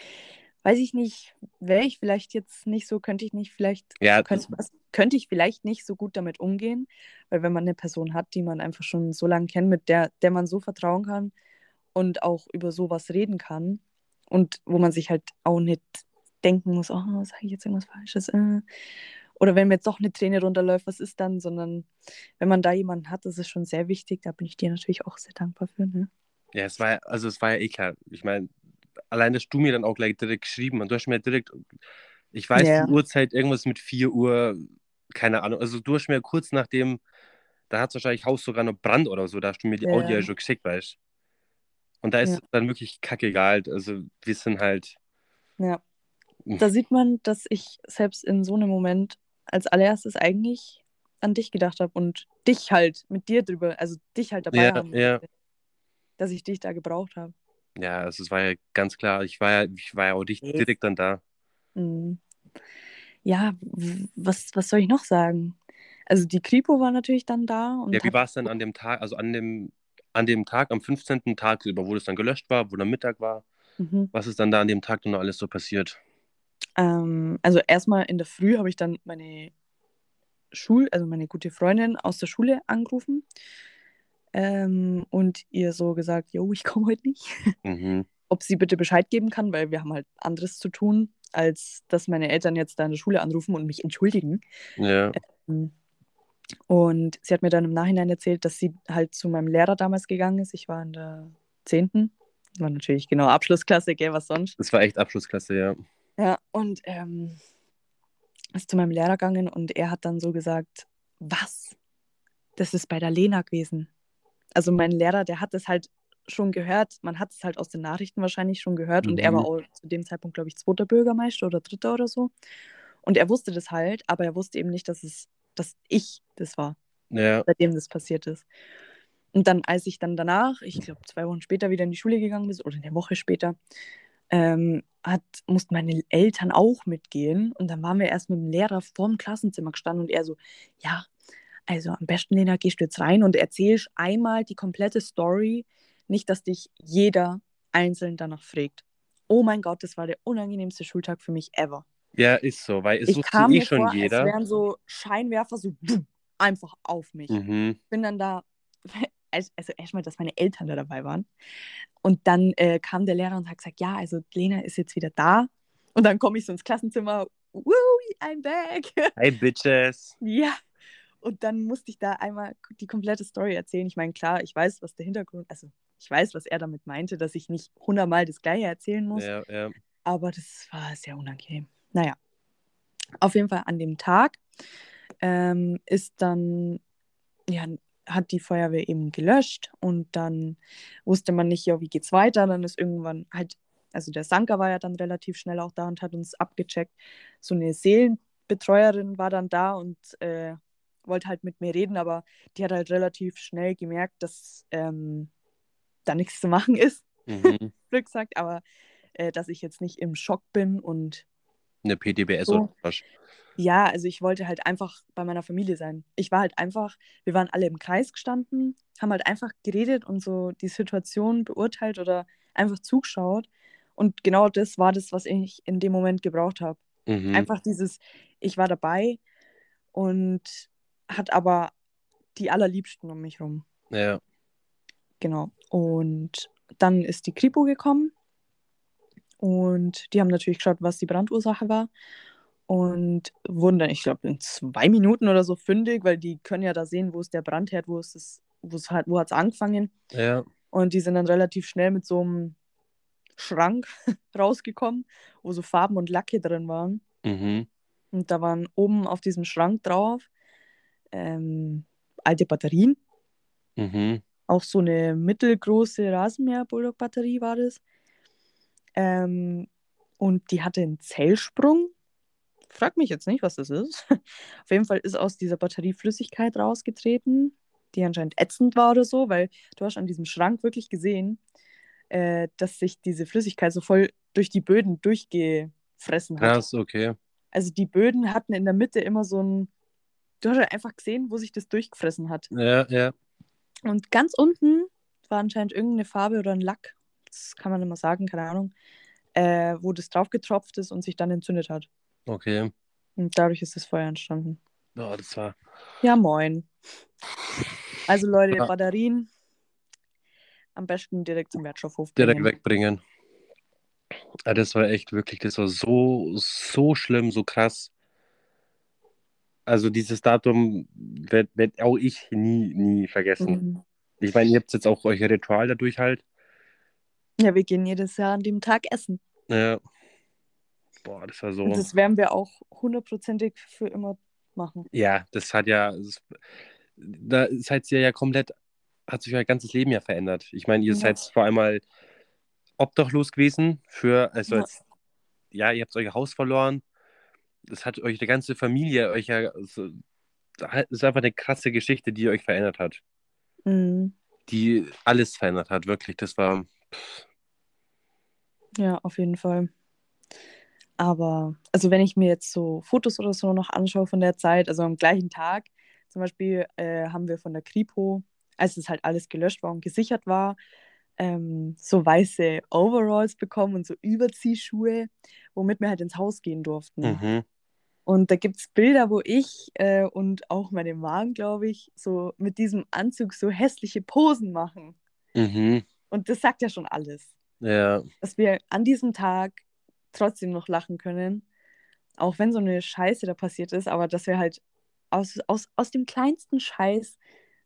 weiß ich nicht, wäre ich vielleicht jetzt nicht so, könnte ich nicht vielleicht, Ja, könnte, könnte ich vielleicht nicht so gut damit umgehen. Weil wenn man eine Person hat, die man einfach schon so lange kennt, mit der, der man so vertrauen kann und auch über sowas reden kann und wo man sich halt auch nicht denken muss, oh, sage ich jetzt irgendwas Falsches? Äh. Oder wenn mir jetzt doch eine Träne runterläuft, was ist dann? Sondern wenn man da jemanden hat, das ist schon sehr wichtig. Da bin ich dir natürlich auch sehr dankbar für. Ne? Ja, es war, also es war ja eh klar. Ich meine, allein, dass du mir dann auch gleich direkt geschrieben hast. Du hast mir direkt, ich weiß Ja. die Uhrzeit, irgendwas mit 4 Uhr, keine Ahnung. Also du hast mir kurz nachdem, da hat es wahrscheinlich Haus sogar noch Brand oder so, da hast du mir die Ja. Audio schon geschickt, weißt du. Und da ist Ja. es dann wirklich kackegal. Also wir sind halt, Ja. Da sieht man, dass ich selbst in so einem Moment als allererstes eigentlich an dich gedacht habe und dich halt mit dir drüber, also dich halt dabei Ja, haben ja. dass ich dich da gebraucht habe. ja, also es war ja ganz klar, ich war ja, ich war ja auch nicht direkt dann da. Mhm. Ja, was, was soll ich noch sagen? Also die Kripo war natürlich dann da und Ja, wie war es denn an dem Tag, also an dem, an dem Tag, am 15. Tag über, wo das dann gelöscht war, wo dann Mittag war? mhm. Was ist dann da an dem Tag dann noch alles so passiert? Ähm, also erstmal in der Früh habe ich dann meine Schul, also meine gute Freundin aus der Schule angerufen ähm, und ihr so gesagt, jo, ich komme heute nicht. Mhm. [LAUGHS] ob sie bitte Bescheid geben kann, weil wir haben halt anderes zu tun, als dass meine Eltern jetzt da in der Schule anrufen und mich entschuldigen. Ja, Und sie hat mir dann im Nachhinein erzählt, dass sie halt zu meinem Lehrer damals gegangen ist. Ich war in der 10. War natürlich genau Abschlussklasse, gell, was sonst. das war echt Abschlussklasse, ja. Ja, und ähm, ist zu meinem Lehrer gegangen und er hat dann so gesagt, was? Das ist bei der Lena gewesen. Also mein Lehrer, der hat das halt schon gehört, man hat es halt aus den Nachrichten wahrscheinlich schon gehört und er Mhm. war auch zu dem Zeitpunkt, glaube ich, zweiter Bürgermeister oder dritter oder so. Und er wusste das halt, aber er wusste eben nicht, dass es, dass ich das war, Ja, seitdem das passiert ist. Und dann, als ich dann danach, ich glaube zwei Wochen später wieder in die Schule gegangen bin, oder eine Woche später, ähm, hat, mussten meine Eltern auch mitgehen. Und dann waren wir erst mit dem Lehrer vorm Klassenzimmer gestanden und er so, ja, also am besten, Lena, gehst du jetzt rein und erzählst einmal die komplette Story, nicht, dass dich jeder einzeln danach fragt. Oh mein Gott, das war der unangenehmste Schultag für mich ever. ja, ist so, weil es ich wusste kam eh mir schon vor, jeder. es wären so Scheinwerfer so einfach auf mich Mhm. bin dann da, also erstmal, dass meine Eltern da dabei waren. Und dann äh, kam der Lehrer und hat gesagt, ja, also Lena ist jetzt wieder da. Und dann komme ich so ins Klassenzimmer, Woo, I'm back. [LAUGHS] Hey, Bitches. ja. Und dann musste ich da einmal die komplette Story erzählen. Ich meine, klar, ich weiß, was der Hintergrund, also ich weiß, was er damit meinte, dass ich nicht hundertmal das Gleiche erzählen muss. Ja, ja. Aber das war sehr unangenehm. Naja, auf jeden Fall an dem Tag ähm, ist dann, ja, hat die Feuerwehr eben gelöscht und dann wusste man nicht, ja, wie geht's weiter. Dann ist irgendwann halt, also der Sanker war ja dann relativ schnell auch da und hat uns abgecheckt. So eine Seelenbetreuerin war dann da und äh, wollte halt mit mir reden, aber die hat halt relativ schnell gemerkt, dass ähm, da nichts zu machen ist, Mhm. [LAUGHS] Glück gesagt, aber äh, dass ich jetzt nicht im Schock bin und Eine PDBS So. oder was? Ja, also ich wollte halt einfach bei meiner Familie sein. Ich war halt einfach, wir waren alle im Kreis gestanden, haben halt einfach geredet und so die Situation beurteilt oder einfach zugeschaut. Und genau das war das, was ich in dem Moment gebraucht habe. Mhm. Einfach dieses, ich war dabei und hat aber die allerliebsten um mich rum. Ja. Genau. Und dann ist die Kripo gekommen und die haben natürlich geschaut, was die Brandursache war und wurden dann, ich glaube, in zwei Minuten oder so fündig, weil die können ja da sehen, wo ist der Brandherd, wo ist es, wo es halt, wo hat es angefangen. Ja. Und die sind dann relativ schnell mit so einem Schrank [LAUGHS] rausgekommen, wo so Farben und Lacke drin waren. Mhm. Und da waren oben auf diesem Schrank drauf ähm, alte Batterien. Mhm. Auch so eine mittelgroße Rasenmäher-Bulldog-Batterie war das. Ähm, und die hatte einen Zellsprung. Frag mich jetzt nicht, was das ist. [LAUGHS] Auf jeden Fall ist aus dieser Batterie Flüssigkeit rausgetreten, die anscheinend ätzend war oder so, weil du hast an diesem Schrank wirklich gesehen, äh, dass sich diese Flüssigkeit so voll durch die Böden durchgefressen hat. Krass, okay. Also die Böden hatten in der Mitte immer so ein. Du hast einfach gesehen, wo sich das durchgefressen hat. Ja, ja. Und ganz unten war anscheinend irgendeine Farbe oder ein Lack, das kann man immer sagen, keine Ahnung, äh, wo das drauf getropft ist und sich dann entzündet hat. Okay. Und dadurch ist das Feuer entstanden. Boah, das war. Ja, moin. Also Leute, Ja. Batterien am besten direkt zum Wertstoffhof direkt bringen. wegbringen. Ah, das war echt wirklich, das war so, so schlimm, so krass. Also dieses Datum werde werd auch ich nie, nie vergessen. Mhm. Ich meine, ihr habt jetzt auch euer Ritual dadurch halt. Ja, wir gehen jedes Jahr an dem Tag essen. Ja. Boah, das war so. Und das werden wir auch hundertprozentig für immer machen. Ja, das hat ja, das, da seid ihr ja komplett, hat sich euer ganzes Leben ja verändert. Ich meine, ihr Ja. seid vor einmal obdachlos gewesen für, also Ja. jetzt, ja, ihr habt euer Haus verloren. Das hat euch die ganze Familie, euch ja, so, das ist einfach eine krasse Geschichte, die euch verändert hat. Mhm. Die alles verändert hat, wirklich. Das war, Ja, auf jeden Fall. Aber, also wenn ich mir jetzt so Fotos oder so noch anschaue von der Zeit, also am gleichen Tag, zum Beispiel äh, haben wir von der Kripo, als es halt alles gelöscht war und gesichert war, ähm, so weiße Overalls bekommen und so Überziehschuhe, womit wir halt ins Haus gehen durften. mhm, Und da gibt es Bilder, wo ich äh, und auch meine Mom, glaube ich, so mit diesem Anzug so hässliche Posen machen. mhm, Und das sagt ja schon alles ja, dass wir an diesem Tag trotzdem noch lachen können, auch wenn so eine Scheiße da passiert ist, aber dass wir halt aus, aus, aus dem kleinsten Scheiß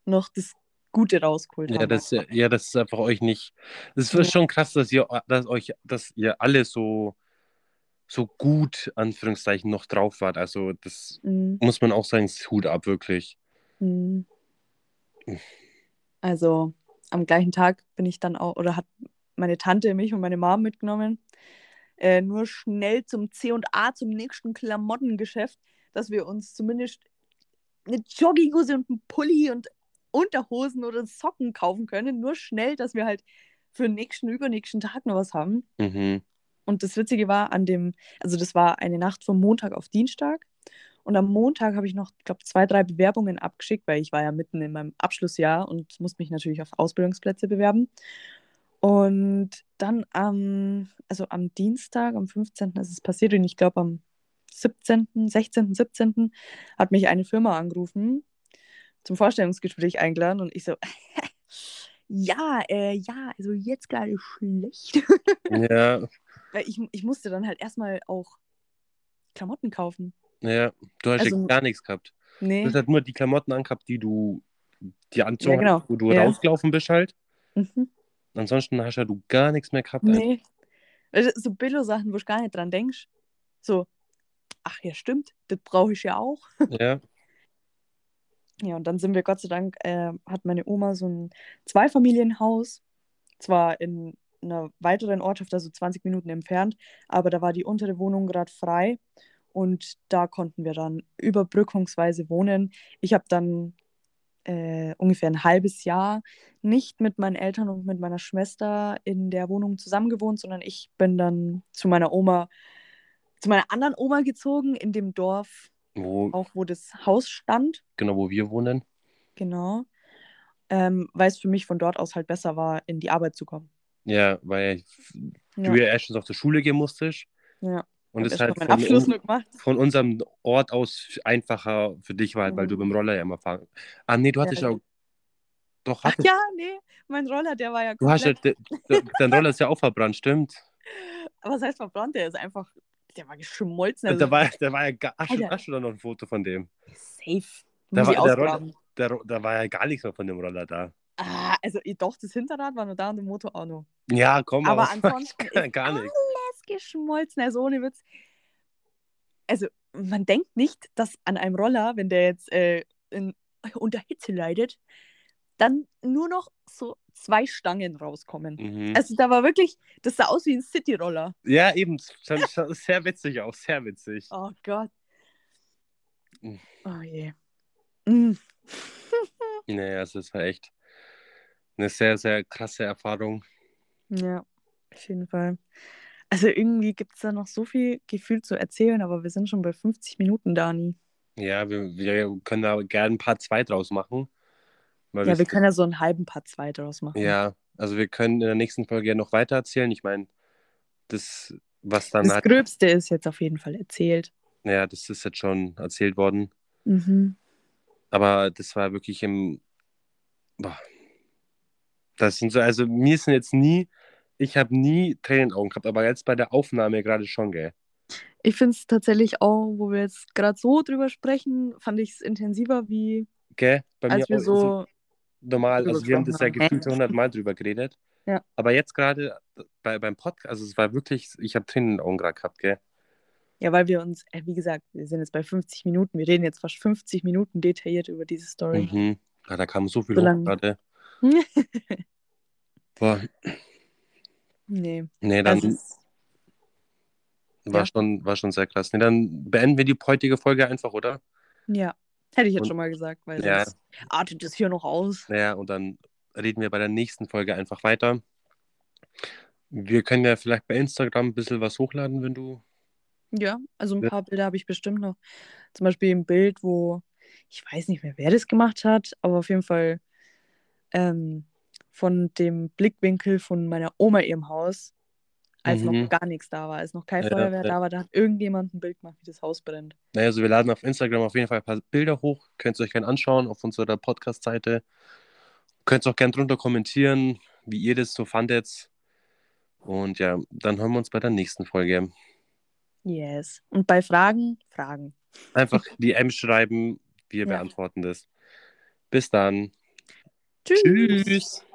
noch das Gute rausgeholt ja, haben. das, ja, das ist einfach euch nicht, es ist schon krass, dass ihr, dass euch, dass ihr alle so, so gut, Anführungszeichen, noch drauf wart. Also das Mhm. muss man auch sagen, ist Hut ab, wirklich. Mhm. Also am gleichen Tag bin ich dann auch, oder hat meine Tante mich und meine Mom mitgenommen, äh, nur schnell zum C&A, zum nächsten Klamottengeschäft, dass wir uns zumindest eine Jogginghose und einen Pulli und Unterhosen oder Socken kaufen können. Nur schnell, dass wir halt für den nächsten, übernächsten Tag noch was haben. Mhm. Und das Witzige war, an dem, also das war eine Nacht vom Montag auf Dienstag. Und am Montag habe ich noch, ich glaube, zwei, drei Bewerbungen abgeschickt, weil ich war ja mitten in meinem Abschlussjahr und musste mich natürlich auf Ausbildungsplätze bewerben. Und dann am, also am Dienstag, am 15. ist es passiert und ich glaube am 17., 16., 17. hat mich eine Firma angerufen, zum Vorstellungsgespräch eingeladen und ich so, [LAUGHS] ja, äh, ja, also jetzt gerade schlecht. [LAUGHS] Ja, Weil ich, ich musste dann halt erstmal auch Klamotten kaufen. ja, du hast Also- ja gar nichts gehabt. Nee. Du hast halt nur die Klamotten angehabt, die du, die anzogen Ja, genau. hast, wo du Ja. rausgelaufen bist halt. Mhm. Ansonsten hast ja du gar nichts mehr gehabt. Nee. Also, So Billo-Sachen, wo du gar nicht dran denkst. So, ach ja, stimmt, das brauche ich ja auch. [LAUGHS] Ja, Ja, und dann sind wir, Gott sei Dank, äh, hat meine Oma so ein Zweifamilienhaus, zwar in einer weiteren Ortschaft, also 20 Minuten entfernt, aber da war die untere Wohnung gerade frei und da konnten wir dann überbrückungsweise wohnen. Ich habe dann äh, ungefähr ein halbes Jahr nicht mit meinen Eltern und mit meiner Schwester in der Wohnung zusammengewohnt, sondern ich bin dann zu meiner Oma, zu meiner anderen Oma gezogen, in dem Dorf, wo, auch wo das Haus stand. genau, wo wir wohnen. Genau. Ähm, weil es für mich von dort aus halt besser war, in die Arbeit zu kommen. Ja, weil Ja, du ja erstens auf die Schule gehen musstest. ja. Und erst mal halt von, un von unserem Ort aus einfacher für dich war, halt, weil Mhm. du mit dem Roller ja immer fahren. Ah, nee, du hattest Ja. ja auch. Doch, Ach hattest, ja, nee, mein Roller, der war ja du hast ja, komplett, de, de, dein Roller ist ja auch verbrannt, stimmt. was heißt verbrannt, der ist einfach, der war geschmolzen. Also da war, da war ja gar, hast, du, Alter. hast du da noch ein Foto von dem? safe. Da war der Roller- ausgraben. Da, war ja gar nichts mehr von dem Roller da. Ah, also eh, doch, das Hinterrad war nur da und der Motor auch noch. Ja, komm, Aber aber, [LAUGHS] ansonsten gar, ist gar nichts. Geschmolzen, also ohne Witz. Also, man denkt nicht, dass an einem Roller, wenn der jetzt äh, in, unter Hitze leidet, dann nur noch so zwei Stangen rauskommen. Mhm. Also da war wirklich, das sah aus wie ein City-Roller. ja, eben. [LAUGHS] Sehr witzig auch, sehr witzig. Oh Gott. Mhm. Oh je. Mm. [LAUGHS] Nee, also es war echt eine sehr, sehr krasse Erfahrung. Ja, auf jeden Fall. Also irgendwie gibt es da noch so viel Gefühl zu erzählen, aber wir sind schon bei 50 Minuten, Dani. Ja, wir, wir können da gerne ein paar zwei draus machen. Ja, wir können ja so einen halben Part 2 draus machen. ja, also wir können in der nächsten Folge ja noch weiter erzählen. Ich meine, das, was dann Das halt, Gröbste ist jetzt auf jeden Fall erzählt. ja, das ist jetzt schon erzählt worden. Mhm. Aber das war wirklich im, boah, Das sind so, also mir sind jetzt nie, ich habe nie Tränen in den Augen gehabt, aber jetzt bei der Aufnahme gerade schon, gell? Ich finde es tatsächlich auch, wo wir jetzt gerade so drüber sprechen, fand ich es intensiver, wie Gell? Bei als mir wir auch- so. normal, also wir haben das ja gefühlt 100 Mal drüber geredet. Ja. Aber jetzt gerade bei, beim Podcast, also es war wirklich, ich habe Tränen in den Augen gerade gehabt, gell? Ja, weil wir uns, äh, wie gesagt, wir sind jetzt bei 50 Minuten. Wir reden jetzt fast 50 Minuten detailliert über diese Story. Mhm. Ja, da kam so viel So hoch gerade. [LAUGHS] Boah, nee, nee, dann ist, war, ja. schon, war schon sehr krass. Nee, dann beenden wir die heutige Folge einfach, oder? ja, hätte ich jetzt Und- schon mal gesagt, weil Ja. sonst artet es hier noch aus. Naja, und dann reden wir bei der nächsten Folge einfach weiter. Wir können ja vielleicht bei Instagram ein bisschen was hochladen, wenn du. Ja, also ein Ja. paar Bilder habe ich bestimmt noch. Zum Beispiel ein Bild, wo ich weiß nicht mehr, wer das gemacht hat, aber auf jeden Fall ähm, von dem Blickwinkel von meiner Oma ihrem Haus, als Mhm. noch gar nichts da war, als noch kein Ja, Feuerwehr ja. da war, da hat irgendjemand ein Bild gemacht, wie das Haus brennt. Naja, also wir laden auf Instagram auf jeden Fall ein paar Bilder hoch. Könnt ihr euch gerne anschauen auf unserer Podcast-Seite. Könnt auch gerne drunter kommentieren, wie ihr das so fandet. Und ja, dann hören wir uns bei der nächsten Folge. Yes. Und bei Fragen, Fragen. Einfach [LAUGHS] DM schreiben, wir Ja. beantworten das. Bis dann. Tschüss. Tschüss.